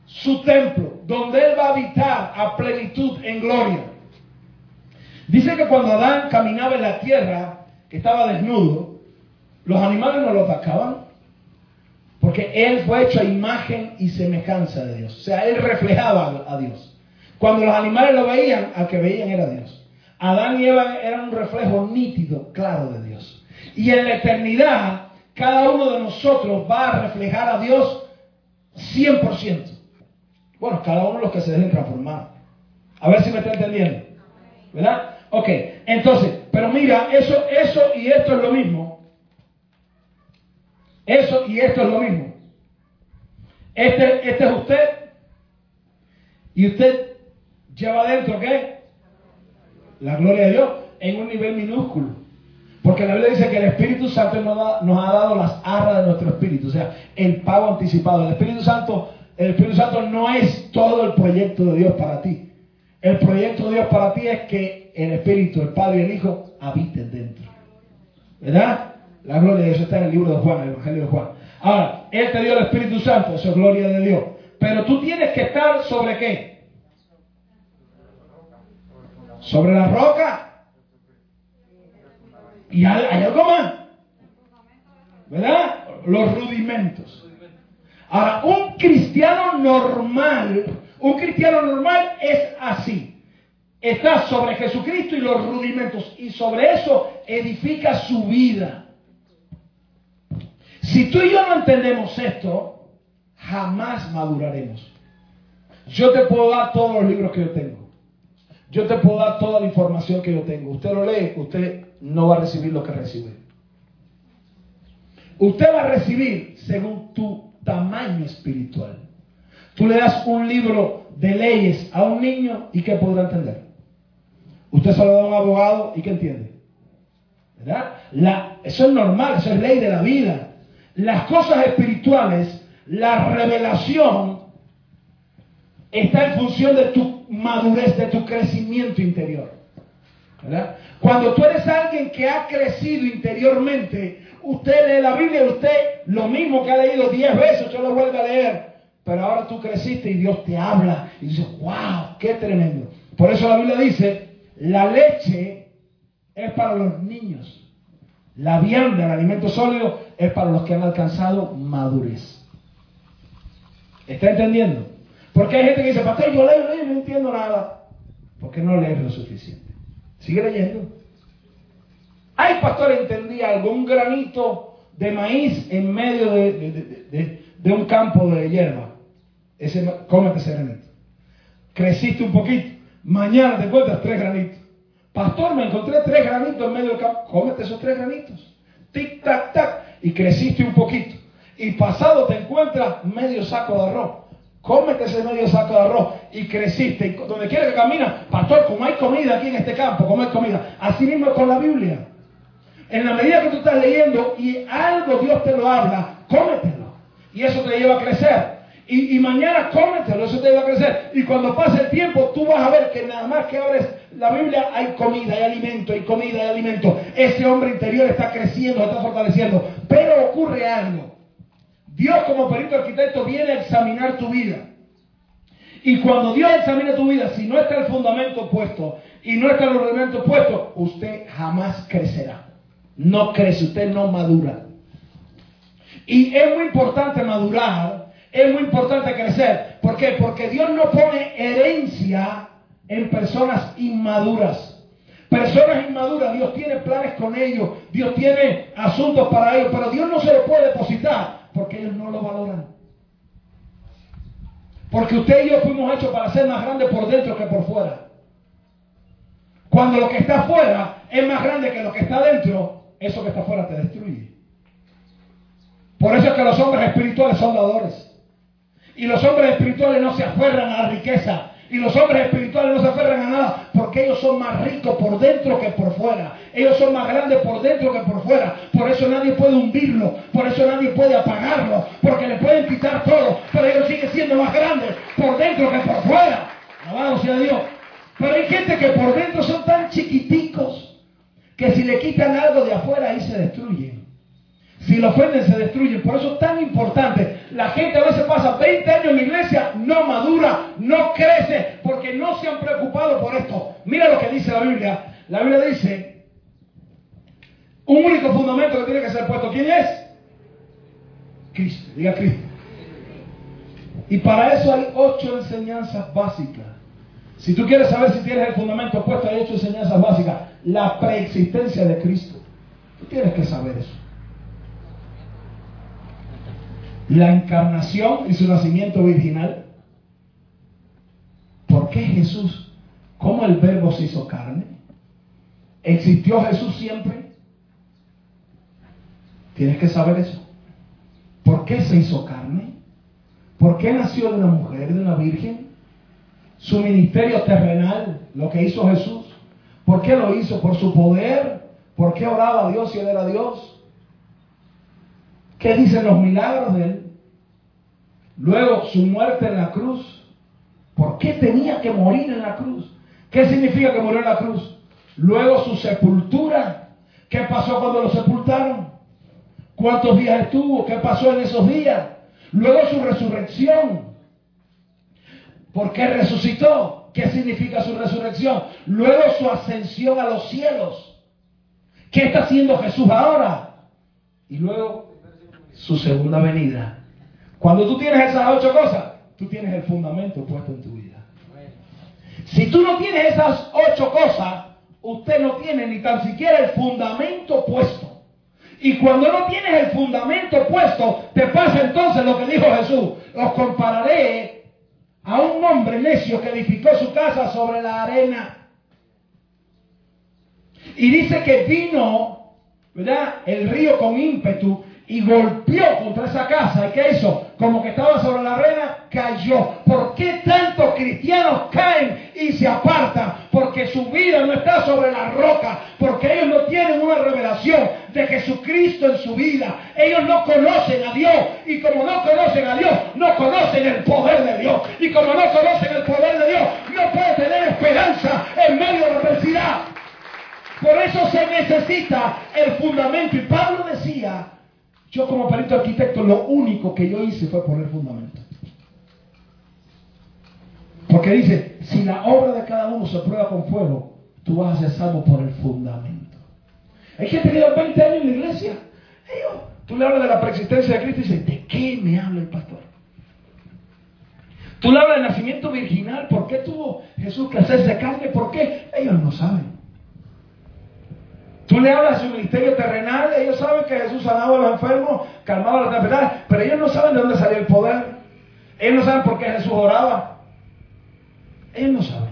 su templo, donde Él va a habitar a plenitud en gloria. Dice que cuando Adán caminaba en la tierra, que estaba desnudo, los animales no lo atacaban, porque Él fue hecho a imagen y semejanza de Dios. O sea, Él reflejaba a Dios. Cuando los animales lo veían, al que veían era Dios. Adán y Eva eran un reflejo nítido, claro de Dios. Y en la eternidad, cada uno de nosotros va a reflejar a Dios 100%. Bueno, cada uno de los que se dejen transformar. A ver si me está entendiendo. ¿Verdad? Ok, entonces, pero mira, eso, eso y esto es lo mismo. Eso y esto es lo mismo. Este, este es usted. Y usted lleva adentro, ¿qué? La gloria de Dios, en un nivel minúsculo. Porque la Biblia dice que el Espíritu Santo nos, ha dado las arras de nuestro espíritu, o sea, el pago anticipado. El Espíritu Santo, el Espíritu Santo no es todo el proyecto de Dios para ti. El proyecto de Dios para ti es que el Espíritu, el Padre y el Hijo habiten dentro. ¿Verdad? La gloria de Dios está en el libro de Juan, el Evangelio de Juan. Ahora, Él te dio el Espíritu Santo, eso es gloria de Dios. Pero tú tienes que estar sobre qué? Sobre la roca. Y hay, algo más. ¿Verdad? Los rudimentos. Ahora, un cristiano normal, un cristiano normal es así. Está sobre Jesucristo y los rudimentos. Y sobre eso edifica su vida. Si tú y yo no entendemos esto, jamás maduraremos. Yo te puedo dar todos los libros que yo tengo. Yo te puedo dar toda la información que yo tengo. Usted lo lee, usted no va a recibir lo que recibe. Usted va a recibir según tu tamaño espiritual. Tú le das un libro de leyes a un niño y ¿qué podrá entender? Usted se lo da a un abogado y ¿qué entiende? ¿Verdad? eso es normal, eso es ley de la vida. Las cosas espirituales, la revelación, está en función de tu madurez, de tu crecimiento interior. Cuando tú eres alguien que ha crecido interiormente, usted lee la Biblia usted lo mismo que ha leído diez veces, usted lo vuelve a leer. Pero ahora tú creciste y Dios te habla y dices, wow, qué tremendo. Por eso la Biblia dice, la leche es para los niños. La vianda, el alimento sólido, es para los que han alcanzado madurez. ¿Está entendiendo? Porque hay gente que dice, pastor, yo leo, leo, no entiendo nada. Porque no lees lo suficiente. Sigue leyendo. Ay, pastor, entendía algún granito de maíz en medio de, un campo de hierba. Ese, cómete ese granito. Creciste un poquito. Mañana te encuentras tres granitos. Pastor, me encontré tres granitos en medio del campo. Cómete esos tres granitos. Tic, tac, tac. Y creciste un poquito. Y pasado te encuentras medio saco de arroz. Cómete ese medio saco de arroz y creciste. Donde quiera que caminas, pastor, como hay comida aquí en este campo, como hay comida. Así mismo con la Biblia. En la medida que tú estás leyendo y algo Dios te lo habla, cómetelo. Y eso te lleva a crecer. Y, mañana cómetelo, eso te lleva a crecer. Y cuando pase el tiempo, tú vas a ver que nada más que abres la Biblia, hay comida, hay alimento, hay comida, hay alimento. Ese hombre interior está creciendo, está fortaleciendo. Pero ocurre algo. Dios como perito arquitecto viene a examinar tu vida. Y cuando Dios examina tu vida, si no está el fundamento puesto y no está el ordenamiento puesto, usted jamás crecerá. No crece, usted no madura. Y es muy importante madurar, es muy importante crecer. ¿Por qué? Porque Dios no pone herencia en personas inmaduras. Personas inmaduras, Dios tiene planes con ellos, Dios tiene asuntos para ellos, pero Dios no se lo puede depositar porque ellos no lo valoran. Porque usted y yo fuimos hechos para ser más grandes por dentro que por fuera. Cuando lo que está afuera es más grande que lo que está dentro, eso que está afuera te destruye. Por eso es que los hombres espirituales son dadores. Y los hombres espirituales no se aferran a la riqueza. Y los hombres espirituales no se aferran a nada porque ellos son más ricos por dentro que por fuera. Ellos son más grandes por dentro que por fuera. Por eso nadie puede hundirlo. Por eso nadie puede apagarlo. Porque le pueden quitar todo. Pero ellos siguen siendo más grandes por dentro que por fuera. Alabado sea Dios. Pero hay gente que por dentro son tan chiquiticos que si le quitan algo de afuera ahí se destruyen. Si lo ofenden se destruyen. Por eso es tan importante. La gente a veces pasa 20 años en la iglesia, no madura, no crece, porque no se han preocupado por esto. Mira lo que dice la Biblia. La Biblia dice, un único fundamento que tiene que ser puesto. ¿Quién es? Cristo. Diga Cristo. Y para eso hay ocho enseñanzas básicas. Si tú quieres saber si tienes el fundamento puesto, hay ocho enseñanzas básicas. La preexistencia de Cristo. Tú tienes que saber eso la encarnación y su nacimiento virginal. ¿Por qué Jesús? ¿Cómo el verbo se hizo carne? ¿Existió Jesús siempre? Tienes que saber eso. ¿Por qué se hizo carne? ¿Por qué nació de una mujer, de una virgen? Su ministerio terrenal, lo que hizo Jesús. ¿Por qué lo hizo? ¿Por su poder? ¿Por qué oraba a Dios y él era Dios? ¿Qué dicen los milagros de él? Luego su muerte en la cruz. ¿Por qué tenía que morir en la cruz? ¿Qué significa que murió en la cruz? Luego su sepultura. ¿Qué pasó cuando lo sepultaron? ¿Cuántos días estuvo? ¿Qué pasó en esos días? Luego su resurrección. ¿Por qué resucitó? ¿Qué significa su resurrección? Luego su ascensión a los cielos. ¿Qué está haciendo Jesús ahora? Y luego su segunda venida. Cuando tú tienes esas ocho cosas, tú tienes el fundamento puesto en tu vida. Si tú no tienes esas ocho cosas, usted no tiene ni tan siquiera el fundamento puesto. Y cuando no tienes el fundamento puesto, te pasa entonces lo que dijo Jesús. Os compararé a un hombre necio que edificó su casa sobre la arena. Y dice que vino, ¿verdad? El río con ímpetu y golpeó contra esa casa. ¿Y qué hizo? Como que estaba sobre la arena, cayó. ¿Por qué tantos cristianos caen y se apartan? Porque su vida no está sobre la roca. Porque ellos no tienen una revelación de Jesucristo en su vida. Ellos no conocen a Dios. Y como no conocen a Dios, no conocen el poder de Dios. Y como no conocen el poder de Dios, no puede tener esperanza en medio de la adversidad. Por eso se necesita el fundamento. Y Pablo decía, yo como perito arquitecto lo único que yo hice fue poner fundamento. Porque dice, si la obra de cada uno se prueba con fuego, tú vas a ser salvo por el fundamento. Hay gente que lleva 20 años en la iglesia. Ellos, tú le hablas de la preexistencia de Cristo y dices, ¿de qué me habla el pastor? Tú le hablas del nacimiento virginal, ¿por qué tuvo Jesús que hacerse carne? ¿Por qué? Ellos no saben. Tú le hablas de su ministerio terrenal, ellos saben que Jesús sanaba a los enfermos, calmaba las tempestades, pero ellos no saben de dónde salió el poder. Ellos no saben por qué Jesús oraba. Ellos no saben.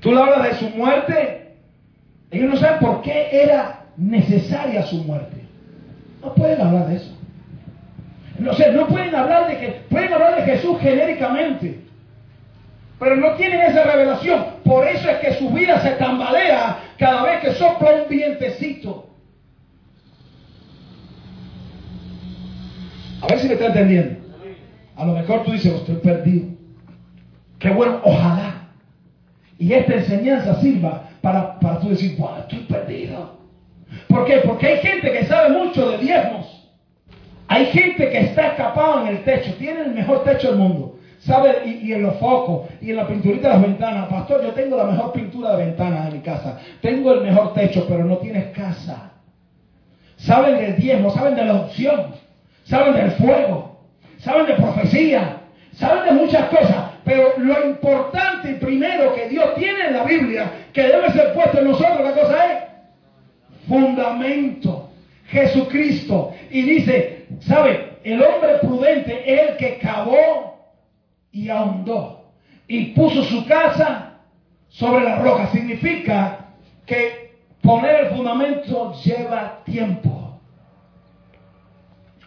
Tú le hablas de su muerte, ellos no saben por qué era necesaria su muerte. No pueden hablar de eso. No, sé, no pueden hablar de que pueden hablar de Jesús genéricamente, pero no tienen esa revelación. Por eso es que su vida se tambalea cada vez que sopla un vientecito. A ver si me está entendiendo. A lo mejor tú dices, estoy perdido. Qué bueno, ojalá. Y esta enseñanza sirva para, para tú decir, wow, estoy perdido. ¿Por qué? Porque hay gente que sabe mucho de diezmos. Hay gente que está escapada en el techo, tiene el mejor techo del mundo. ¿Sabe? Y, en los focos, y en la pinturita de las ventanas. Pastor, yo tengo la mejor pintura de ventanas en mi casa. Tengo el mejor techo, pero no tienes casa. Saben del diezmo, saben de la opción, saben del fuego, saben de profecía, saben de muchas cosas. Pero lo importante primero que Dios tiene en la Biblia, que debe ser puesto en nosotros, ¿qué cosa es? Fundamento. Jesucristo. Y dice, ¿sabe? El hombre prudente es el que cavó y ahondó y puso su casa sobre la roca. Significa que poner el fundamento lleva tiempo.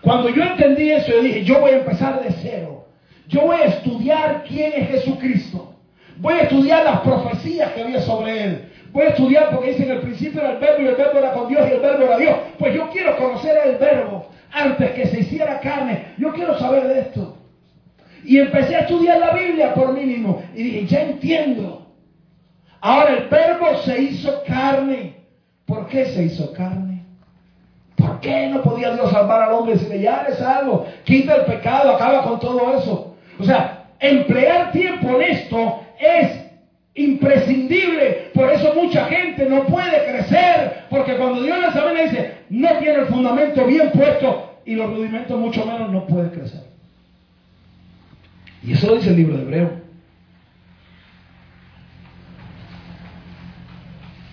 Cuando yo entendí eso, yo dije, yo voy a empezar de cero. Yo voy a estudiar quién es Jesucristo. Voy a estudiar las profecías que había sobre él. Voy a estudiar porque dice en el principio era el verbo y el verbo era con Dios y el verbo era Dios. Pues yo quiero conocer el verbo antes que se hiciera carne. Yo quiero saber de esto. Y empecé a estudiar la Biblia por mínimo. Y dije, ya entiendo. Ahora el verbo se hizo carne. ¿Por qué se hizo carne? ¿Por qué no podía Dios salvar al hombre decirle, ya eres algo, quita el pecado, acaba con todo eso? O sea, emplear tiempo en esto es imprescindible. Por eso mucha gente no puede crecer, porque cuando Dios le examina dice, no tiene el fundamento bien puesto y los rudimentos mucho menos no puede crecer. Y eso lo dice el libro de Hebreo.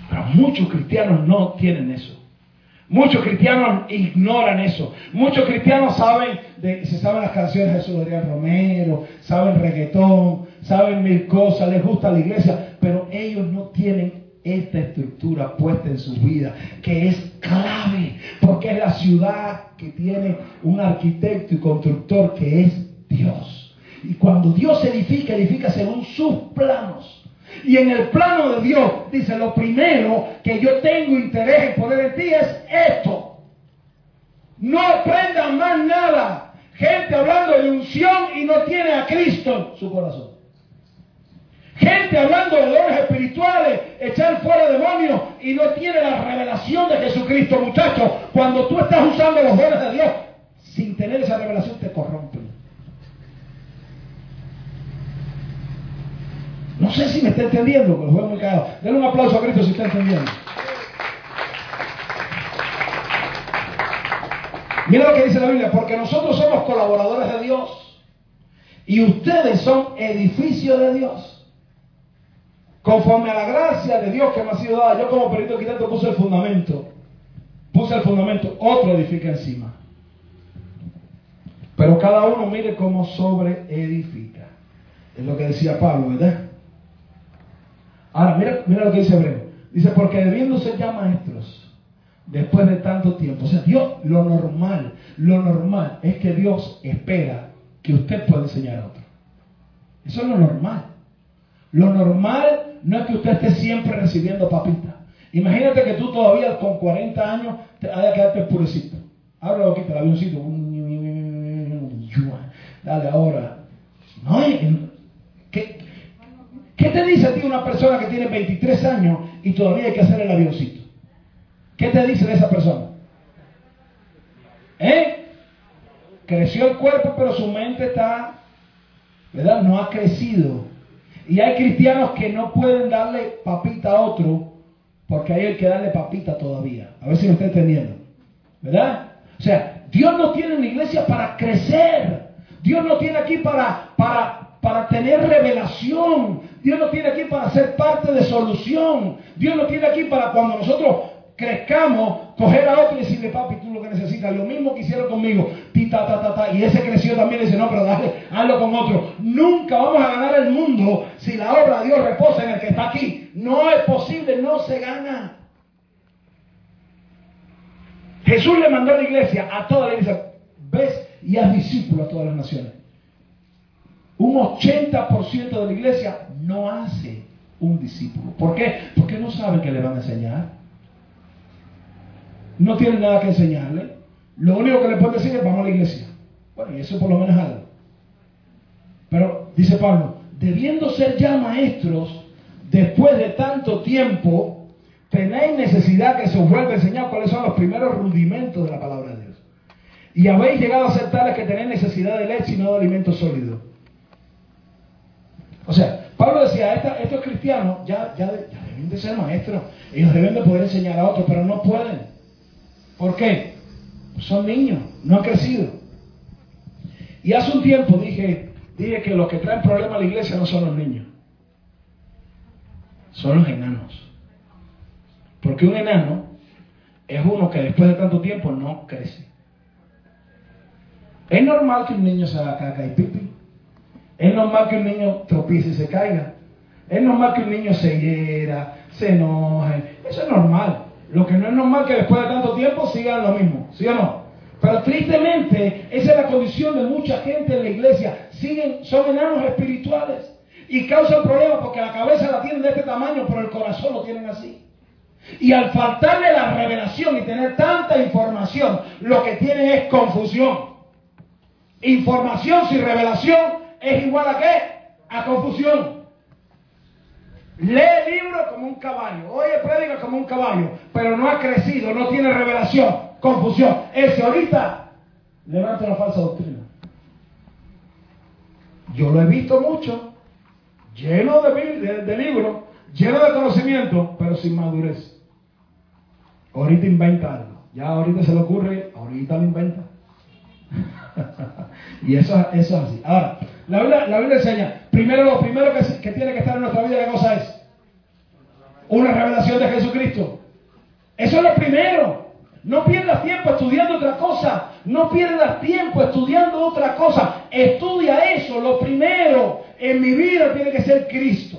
Pero muchos cristianos no tienen eso. Muchos cristianos ignoran eso. Muchos cristianos saben, de, se saben las canciones de Jesús Adrián Romero, saben reggaetón, saben mil cosas, les gusta la iglesia, pero ellos no tienen esta estructura puesta en su vida, que es clave, porque es la ciudad que tiene un arquitecto y constructor que es Dios. Y cuando Dios edifica, edifica según sus planos. Y en el plano de Dios, dice, lo primero que yo tengo interés en poner en ti es esto. No aprendan más nada. Gente hablando de unción y no tiene a Cristo en su corazón. Gente hablando de dones espirituales, echar fuera demonios y no tiene la revelación de Jesucristo, muchachos. Cuando tú estás usando los dones de Dios, sin tener esa revelación te corrompen. No sé si me está entendiendo, pero fue muy cagado. Denle un aplauso a Cristo si está entendiendo. Mira lo que dice la Biblia, porque nosotros somos colaboradores de Dios y ustedes son edificio de Dios. Conforme a la gracia de Dios que me ha sido dada, yo como perito arquitecto puse el fundamento. Puse el fundamento, otro edifica encima. Pero cada uno mire cómo sobre edifica. Es lo que decía Pablo, ¿verdad? Ahora, mira, mira lo que dice Hebreo. Dice, porque debiendo ser ya maestros, después de tanto tiempo. O sea, Dios, lo normal, lo normal es que Dios espera que usted pueda enseñar a otro. Eso es lo normal. Lo normal no es que usted esté siempre recibiendo papita. Imagínate que tú todavía con 40 años te haya quedado purecito. Abre la boquita, el avioncito. Dale ahora. No, ¿qué, ¿Qué te dice a ti una persona que tiene 23 años y todavía hay que hacer el avioncito? ¿Qué te dice de esa persona? ¿Eh? Creció el cuerpo, pero su mente está, ¿verdad? No ha crecido. Y hay cristianos que no pueden darle papita a otro porque hay que darle papita todavía. A ver si me está entendiendo. ¿Verdad? O sea, Dios no tiene una iglesia para crecer. Dios no tiene aquí para, para, para tener revelación. Dios no tiene aquí para ser parte de solución. Dios no tiene aquí para cuando nosotros crezcamos, coger a otro y decirle, papi, tú lo que necesitas, lo mismo que hicieron conmigo, ta, ta, ta, y ese creció también y dice, no, pero dale, hazlo con otro. Nunca vamos a ganar el mundo si la obra de Dios reposa en el que está aquí. No es posible, no se gana. Jesús le mandó a la iglesia, a toda la iglesia, ves y haz discípulos a todas las naciones. Un 80% de la iglesia no hace un discípulo. ¿Por qué? Porque no saben que le van a enseñar no tiene nada que enseñarle. Lo único que le puede decir es vamos a la iglesia. Bueno, y eso por lo menos algo. Pero dice Pablo, debiendo ser ya maestros, después de tanto tiempo, tenéis necesidad que se os vuelva a enseñar cuáles son los primeros rudimentos de la palabra de Dios. Y habéis llegado a ser tales que tenéis necesidad de leche y de alimento sólido. O sea, Pablo decía, estos cristianos ya, deben de ser maestros, ellos deben de poder enseñar a otros, pero no pueden. ¿Por qué? son niños, no han crecido. Y hace un tiempo dije, dije que los que traen problemas a la iglesia no son los niños, son los enanos. Porque un enano es uno que después de tanto tiempo no crece. Es normal que un niño se haga caca y pipi. Es normal que un niño tropiece y se caiga. Es normal que un niño se hiera, se enoje. Eso es normal. Lo que no es normal que después de tanto tiempo sigan lo mismo, ¿sí o no? Pero tristemente, esa es la condición de mucha gente en la iglesia. Siguen, son enanos espirituales y causan problemas porque la cabeza la tienen de este tamaño, pero el corazón lo tienen así. Y al faltarle la revelación y tener tanta información, lo que tienen es confusión. Información sin revelación es igual a qué? A confusión. Lee el libro como un caballo, oye predica como un caballo, pero no ha crecido, no tiene revelación, confusión. Ese ahorita levanta una falsa doctrina. Yo lo he visto mucho, lleno de, de libros, lleno de conocimiento, pero sin madurez. Ahorita inventa algo. Ya ahorita se le ocurre, ahorita lo inventa. y eso, eso es así. Ahora, la Biblia, enseña, primero lo primero que, que, tiene que estar en nuestra vida, ¿qué cosa es? Una revelación de Jesucristo. Eso es lo primero. No pierdas tiempo estudiando otra cosa. No pierdas tiempo estudiando otra cosa. Estudia eso. Lo primero en mi vida tiene que ser Cristo.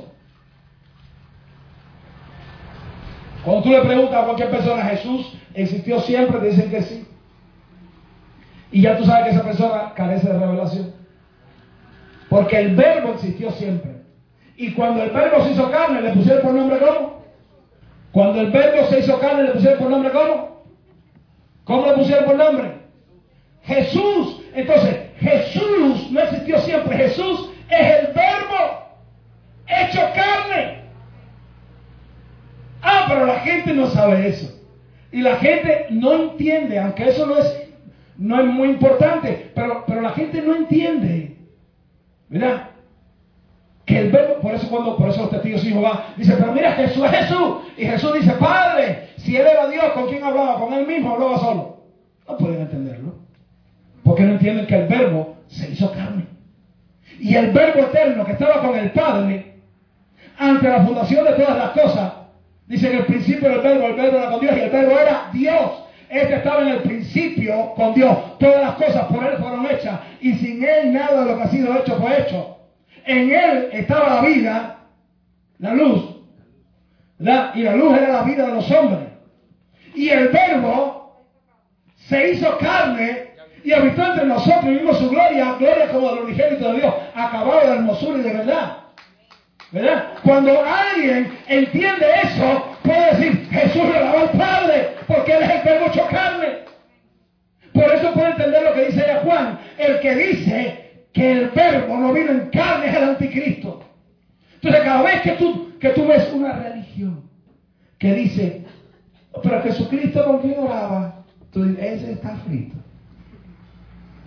Cuando tú le preguntas a cualquier persona, ¿Jesús existió siempre? Te dicen que sí. Y ya tú sabes que esa persona carece de revelación. Porque el verbo existió siempre. Y cuando el verbo se hizo carne, le pusieron por nombre ¿cómo? Cuando el verbo se hizo carne, le pusieron por nombre ¿cómo? ¿Cómo le pusieron por nombre? Jesús. Entonces, Jesús no existió siempre. Jesús es el verbo hecho carne. Ah, pero la gente no sabe eso. Y la gente no entiende, aunque eso no es, no es muy importante, pero, pero la gente no entiende Mira, que el verbo, por eso cuando, por eso los testigos hijos van, dice, pero mira, Jesús es Jesús. Y Jesús dice, Padre, si él era Dios, ¿con quién hablaba? ¿Con él mismo hablaba solo? No pueden entenderlo. Porque no entienden que el verbo se hizo carne. Y el verbo eterno que estaba con el Padre, ante la fundación de todas las cosas, dice que el principio del verbo, el verbo era con Dios y el verbo era Dios. Este estaba en el principio con Dios. Todas las cosas por Él fueron hechas. Y sin Él nada de lo que ha sido hecho fue hecho. En Él estaba la vida, la luz. Y la luz era la vida de los hombres. Y el verbo se hizo carne y habitó entre nosotros y vimos su gloria, gloria como del unigénito de Dios, acabado de hermosura y de verdad. ¿Verdad? Cuando alguien entiende eso, puede decir, Jesús le daba al Padre, porque Él es el verbo hecho carne. Por eso puede entender lo que dice ya Juan, el que dice que el verbo no vino en carne es el anticristo. Entonces cada vez que tú, que tú ves una religión que dice, pero Jesucristo con quién oraba, tú dices, ese está frito.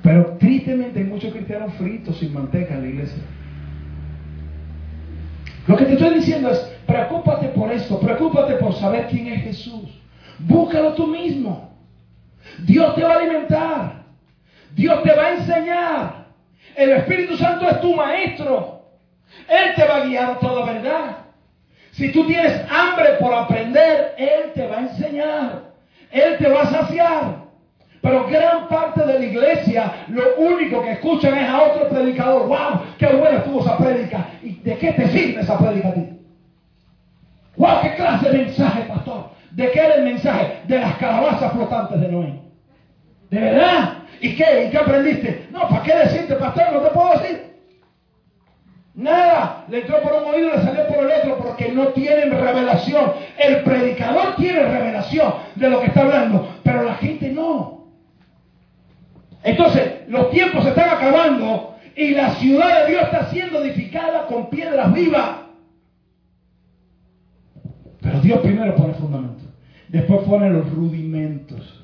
Pero tristemente hay muchos cristianos fritos sin manteca en la iglesia. Lo que te estoy diciendo es, preocúpate por esto, preocúpate por saber quién es Jesús. Búscalo tú mismo. Dios te va a alimentar. Dios te va a enseñar. El Espíritu Santo es tu maestro. Él te va a guiar a toda verdad. Si tú tienes hambre por aprender, Él te va a enseñar. Él te va a saciar. Pero gran parte de la iglesia lo único que escuchan es a otro predicador. ¡Wow! ¡Qué buena estuvo esa prédica! ¿Y de qué te sirve esa prédica a ti? ¡Wow! ¿Qué clase de mensaje, pastor? ¿De qué era el mensaje? De las calabazas flotantes de Noé. ¿De verdad? ¿Y qué? ¿Y qué aprendiste? No, ¿para qué decirte, pastor? No te puedo decir. Nada, le entró por un oído y le salió por el otro porque no tienen revelación. El predicador tiene revelación de lo que está hablando, pero la gente no. Entonces, los tiempos se están acabando y la ciudad de Dios está siendo edificada con piedras vivas. Pero Dios primero pone el fundamento, después pone los rudimentos.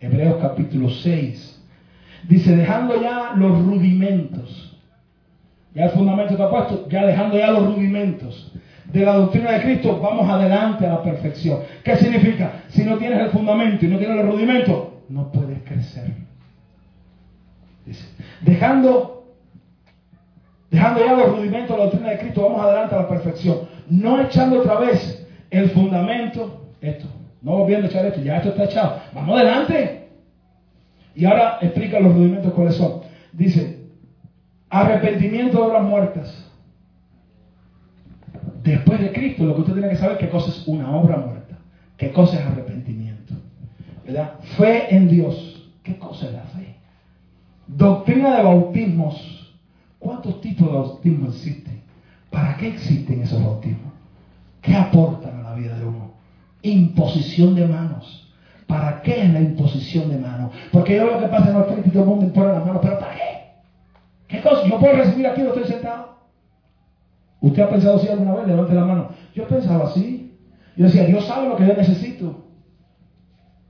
Hebreos capítulo 6. Dice, dejando ya los rudimentos ya el fundamento está puesto, ya dejando ya los rudimentos de la doctrina de Cristo, vamos adelante a la perfección. ¿Qué significa? Si no tienes el fundamento y no tienes los rudimentos, no puedes crecer. dejando, dejando ya los rudimentos de la doctrina de Cristo, vamos adelante a la perfección. No echando otra vez el fundamento, esto, no volviendo a echar esto, ya esto está echado. Vamos adelante. Y ahora explica los rudimentos cuáles son. Dice, Arrepentimiento de obras muertas. Después de Cristo, lo que usted tiene que saber es qué cosa es una obra muerta, qué cosa es arrepentimiento. ¿Verdad? Fe en Dios. ¿Qué cosa es la fe? Doctrina de bautismos. ¿Cuántos tipos de bautismos existen? ¿Para qué existen esos bautismos? ¿Qué aportan a la vida de uno? Imposición de manos. ¿Para qué es la imposición de manos? Porque yo lo que pasa en los y todo el mundo impone las manos, pero ¿para qué? ¿Qué cosa? ¿Yo puedo recibir aquí o estoy sentado? ¿Usted ha pensado así alguna vez? Levante la mano. Yo pensaba así. Yo decía, Dios sabe lo que yo necesito.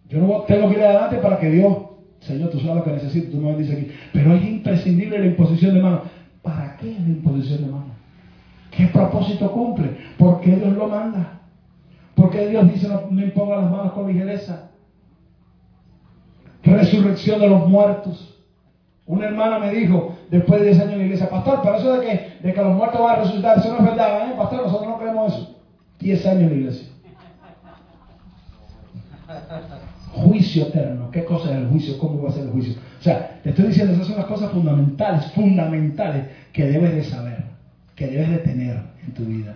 Yo no tengo que ir adelante para que Dios, Señor, tú sabes lo que necesito, tú me dices aquí. Pero es imprescindible la imposición de mano. ¿Para qué la imposición de mano? ¿Qué propósito cumple? ¿Por qué Dios lo manda? ¿Por qué Dios dice no, no imponga las manos con ligereza? Resurrección de los muertos. Una hermana me dijo, después de 10 años en la iglesia, pastor, pero eso de que, de que los muertos van a resucitar, eso no es verdad, ¿eh? Pastor, nosotros no creemos eso. 10 años en la iglesia. Juicio eterno. ¿Qué cosa es el juicio? ¿Cómo va a ser el juicio? O sea, te estoy diciendo, esas son las cosas fundamentales, fundamentales que debes de saber, que debes de tener en tu vida.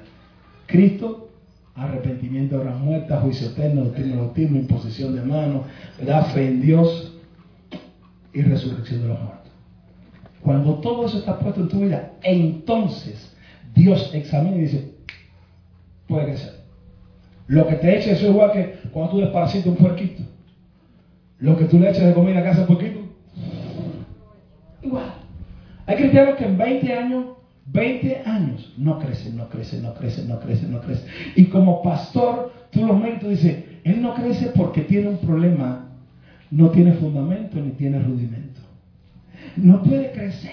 Cristo, arrepentimiento de obras muertas, juicio eterno, doctrina bautismo, imposición de manos, ¿verdad? fe en Dios y resurrección de los muertos. Cuando todo eso está puesto en tu vida, entonces Dios examina y dice, puede crecer. Lo que te eche eso es igual que cuando tú desparasitas un puerquito. Lo que tú le eches de comida a casa un poquito. Igual. Hay cristianos que en 20 años, 20 años, no crecen, no crecen, no crecen, no crecen, no crecen. Y como pastor, tú los y dices, él no crece porque tiene un problema, no tiene fundamento ni tiene rudimento. No puede crecer.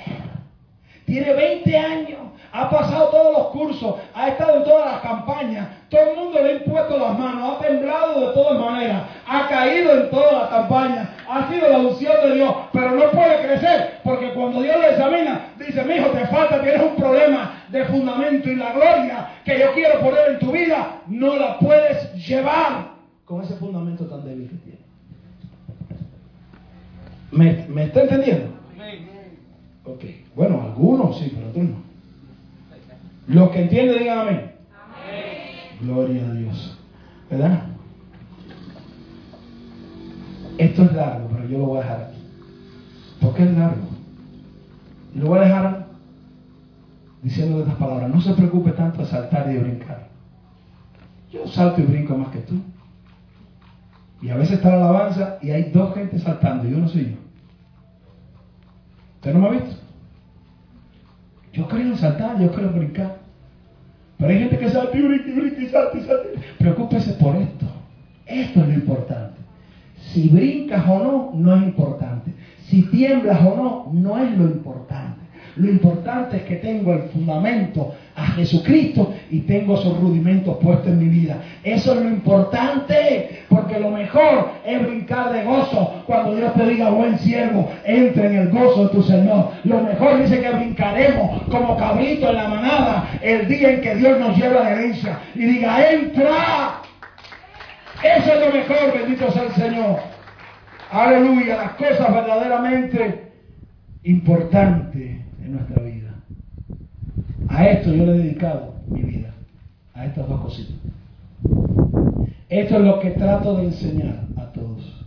Tiene 20 años, ha pasado todos los cursos, ha estado en todas las campañas, todo el mundo le ha impuesto las manos, ha temblado de todas maneras, ha caído en todas las campañas, ha sido la unción de Dios, pero no puede crecer, porque cuando Dios lo examina, dice, mi hijo, te falta, tienes un problema de fundamento y la gloria que yo quiero poner en tu vida, no la puedes llevar con ese fundamento tan débil que tiene. ¿Me, me está entendiendo? Ok. Bueno, algunos sí, pero tú no. Los que entienden, digan amén. Gloria a Dios. ¿Verdad? Esto es largo, pero yo lo voy a dejar aquí. ¿Por qué es largo? Y lo voy a dejar diciendo estas palabras. No se preocupe tanto de saltar y de brincar. Yo salto y brinco más que tú. Y a veces está la alabanza y hay dos gente saltando y uno soy yo. ¿Usted no me ha visto? Yo creo saltar, yo creo brincar. Pero hay gente que salta y brinca y brinca y salta y salta. Preocúpese por esto. Esto es lo importante. Si brincas o no, no es importante. Si tiemblas o no, no es lo importante. Lo importante es que tengo el fundamento a Jesucristo y tengo esos rudimentos puestos en mi vida. Eso es lo importante, porque lo mejor es brincar de gozo cuando Dios te diga, buen siervo, entra en el gozo de tu Señor. Lo mejor dice que brincaremos como cabrito en la manada el día en que Dios nos lleva la herencia y diga, entra. Eso es lo mejor, bendito sea el Señor. Aleluya, las cosas verdaderamente importantes en nuestra vida. A esto yo le he dedicado mi vida, a estas dos cositas. Esto es lo que trato de enseñar a todos.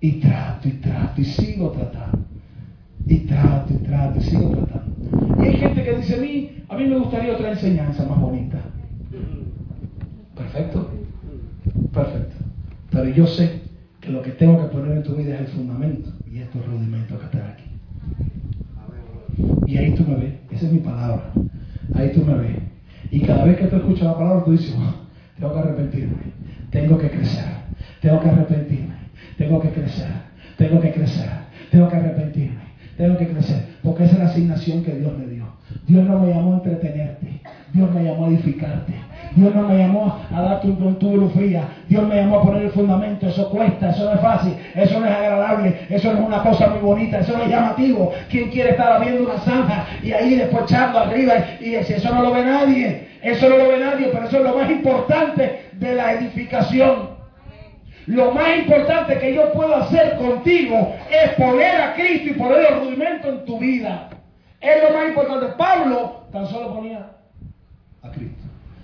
Y trato, y trato, y sigo tratando. Y trato, y trato, y sigo tratando. Y hay gente que dice a mí, a mí me gustaría otra enseñanza más bonita. Perfecto. Perfecto. Pero yo sé que lo que tengo que poner en tu vida es el fundamento y estos rudimentos que están aquí. Y ahí tú me ves, esa es mi palabra. Ahí tú me ves. Y cada vez que tú escuchas la palabra, tú dices, tengo que arrepentirme, tengo que crecer, tengo que arrepentirme, tengo que crecer, tengo que crecer, tengo que arrepentirme, tengo que crecer. Porque esa es la asignación que Dios me dio. Dios no me llamó a entretenerte, Dios me llamó a edificarte. Dios no me llamó a darte un tubo fría. Dios me llamó a poner el fundamento. Eso cuesta, eso no es fácil, eso no es agradable, eso no es una cosa muy bonita, eso no es llamativo. ¿Quién quiere estar viendo una zanja y ahí después echando arriba y decir, eso no lo ve nadie? Eso no lo ve nadie, pero eso es lo más importante de la edificación. Lo más importante que yo puedo hacer contigo es poner a Cristo y poner el rudimento en tu vida. Es lo más importante. Pablo tan solo ponía a Cristo.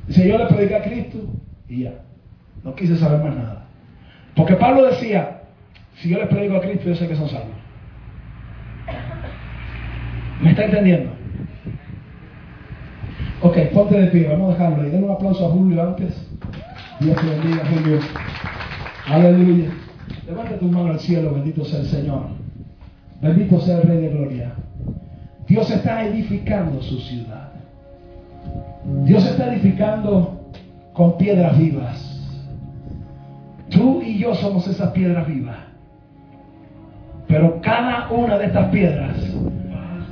Dice, yo le prediqué a Cristo y ya. No quise saber más nada. Porque Pablo decía, si yo les predico a Cristo, yo sé que son salvos. ¿Me está entendiendo? Ok, ponte de pie, vamos a dejarlo. Y den un aplauso a Julio antes. Dios te bendiga, Julio. Aleluya. Levanta tu mano al cielo, bendito sea el Señor. Bendito sea el Rey de Gloria. Dios está edificando su ciudad. Dios está edificando con piedras vivas. Tú y yo somos esas piedras vivas. Pero cada una de estas piedras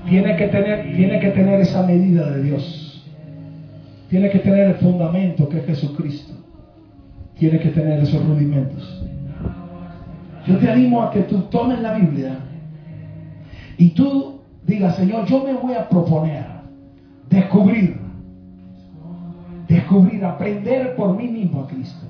tiene que tener, tiene que tener esa medida de Dios. Tiene que tener el fundamento que es Jesucristo. Tiene que tener esos rudimentos. Yo te animo a que tú tomes la Biblia y tú digas, Señor, yo me voy a proponer descubrir descubrir, aprender por mí mismo a Cristo.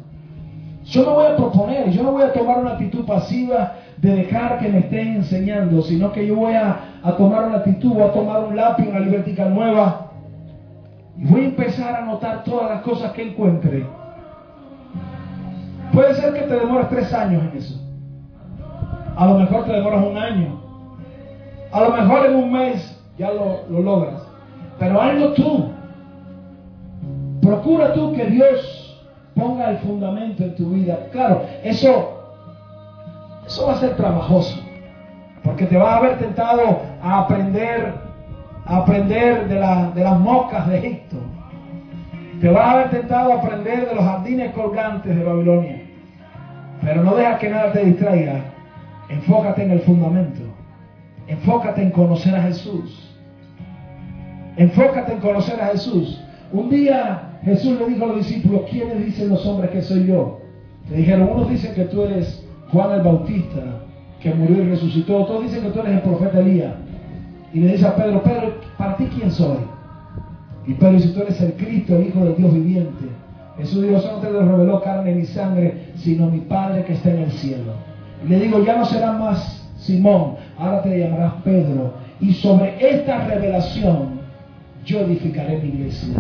Yo no voy a proponer, yo no voy a tomar una actitud pasiva de dejar que me estén enseñando, sino que yo voy a, tomar una actitud, voy a tomar un lápiz, una libretica nueva, y voy a empezar a anotar todas las cosas que encuentre. Puede ser que te demores tres años en eso. A lo mejor te demoras un año. A lo mejor en un mes ya lo, lo logras. Pero hazlo tú. Procura tú que Dios ponga el fundamento en tu vida. Claro, eso, eso va a ser trabajoso. Porque te va a haber tentado a aprender, a aprender de, de las moscas de Egipto. Te va a haber tentado a aprender de los jardines colgantes de Babilonia. Pero no dejas que nada te distraiga. Enfócate en el fundamento. Enfócate en conocer a Jesús. Enfócate en conocer a Jesús. Un día Jesús le dijo a los discípulos, ¿quiénes dicen los hombres que soy yo? Le dijeron, unos dicen que tú eres Juan el Bautista, que murió y resucitó. Otros dicen que tú eres el profeta Elías. Y le dice a Pedro, Pedro, ¿para ti quién soy? Y Pedro dice, tú eres el Cristo, el Hijo del Dios viviente. Jesús dijo, eso no te reveló carne ni sangre, sino mi Padre que está en el cielo. Y le digo, ya no será más Simón, ahora te llamarás Pedro. Y sobre esta revelación yo edificaré mi iglesia.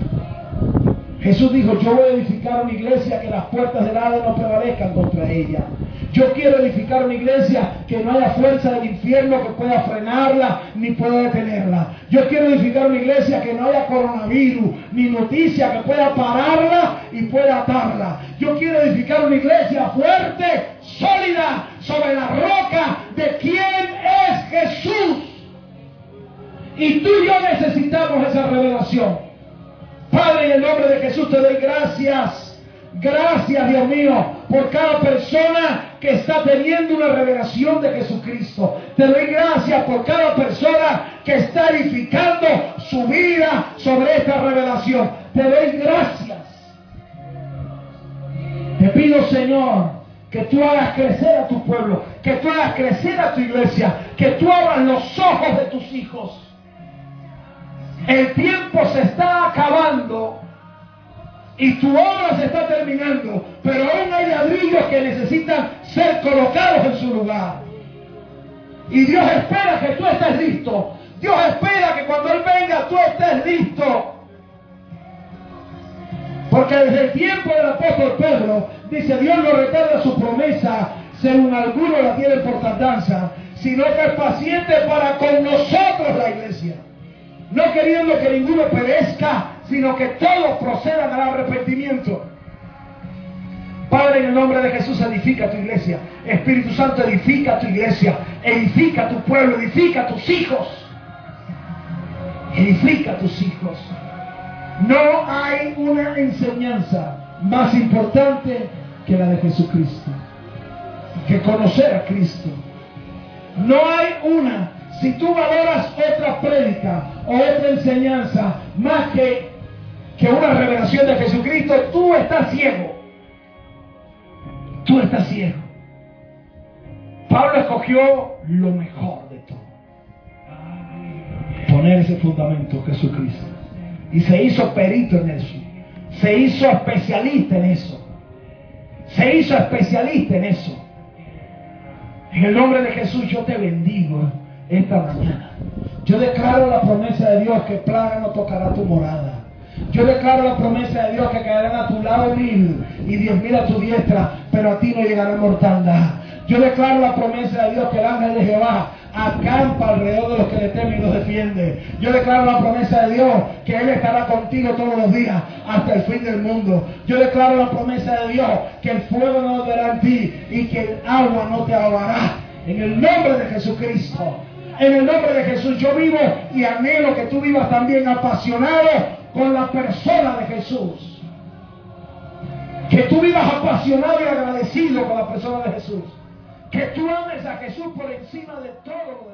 Jesús dijo, yo voy a edificar una iglesia que las puertas del Hades no prevalezcan contra ella. Yo quiero edificar una iglesia que no haya fuerza del infierno que pueda frenarla ni pueda detenerla. Yo quiero edificar una iglesia que no haya coronavirus ni noticia que pueda pararla y pueda atarla. Yo quiero edificar una iglesia fuerte, sólida, sobre la roca de quién es Jesús. Y tú y yo necesitamos esa revelación. Padre, en el nombre de Jesús te doy gracias. Gracias, Dios mío, por cada persona que está teniendo una revelación de Jesucristo. Te doy gracias por cada persona que está edificando su vida sobre esta revelación. Te doy gracias. Te pido, Señor, que tú hagas crecer a tu pueblo, que tú hagas crecer a tu iglesia, que tú abras los ojos de tus hijos. El tiempo se está acabando y tu obra se está terminando, pero aún hay ladrillos que necesitan ser colocados en su lugar. Y Dios espera que tú estés listo. Dios espera que cuando Él venga tú estés listo. Porque desde el tiempo del apóstol Pedro, dice, Dios no retarda su promesa, según algunos la tienen por tardanza, sino que es paciente para con nosotros la iglesia. No queriendo que ninguno perezca, sino que todos procedan al arrepentimiento. Padre, en el nombre de Jesús, edifica tu iglesia. Espíritu Santo, edifica tu iglesia. Edifica tu pueblo, edifica tus hijos. Edifica tus hijos. No hay una enseñanza más importante que la de Jesucristo. Que conocer a Cristo. No hay una. Si tú valoras otra prédica o otra enseñanza más que, que una revelación de Jesucristo, tú estás ciego. Tú estás ciego. Pablo escogió lo mejor de todo. Poner ese fundamento, Jesucristo. Y se hizo perito en eso. Se hizo especialista en eso. Se hizo especialista en eso. En el nombre de Jesús yo te bendigo esta mañana. Yo declaro la promesa de Dios que plaga no tocará tu morada. Yo declaro la promesa de Dios que caerán a tu lado mil y diez mil a tu diestra, pero a ti no llegará mortandad. Yo declaro la promesa de Dios que el ángel de Jehová acampa alrededor de los que le temen y los defiende. Yo declaro la promesa de Dios que Él estará contigo todos los días hasta el fin del mundo. Yo declaro la promesa de Dios que el fuego no verá en ti y que el agua no te ahogará. En el nombre de Jesucristo. En el nombre de Jesús yo vivo y anhelo que tú vivas también apasionado con la persona de Jesús. Que tú vivas apasionado y agradecido con la persona de Jesús. Que tú ames a Jesús por encima de todo lo demás.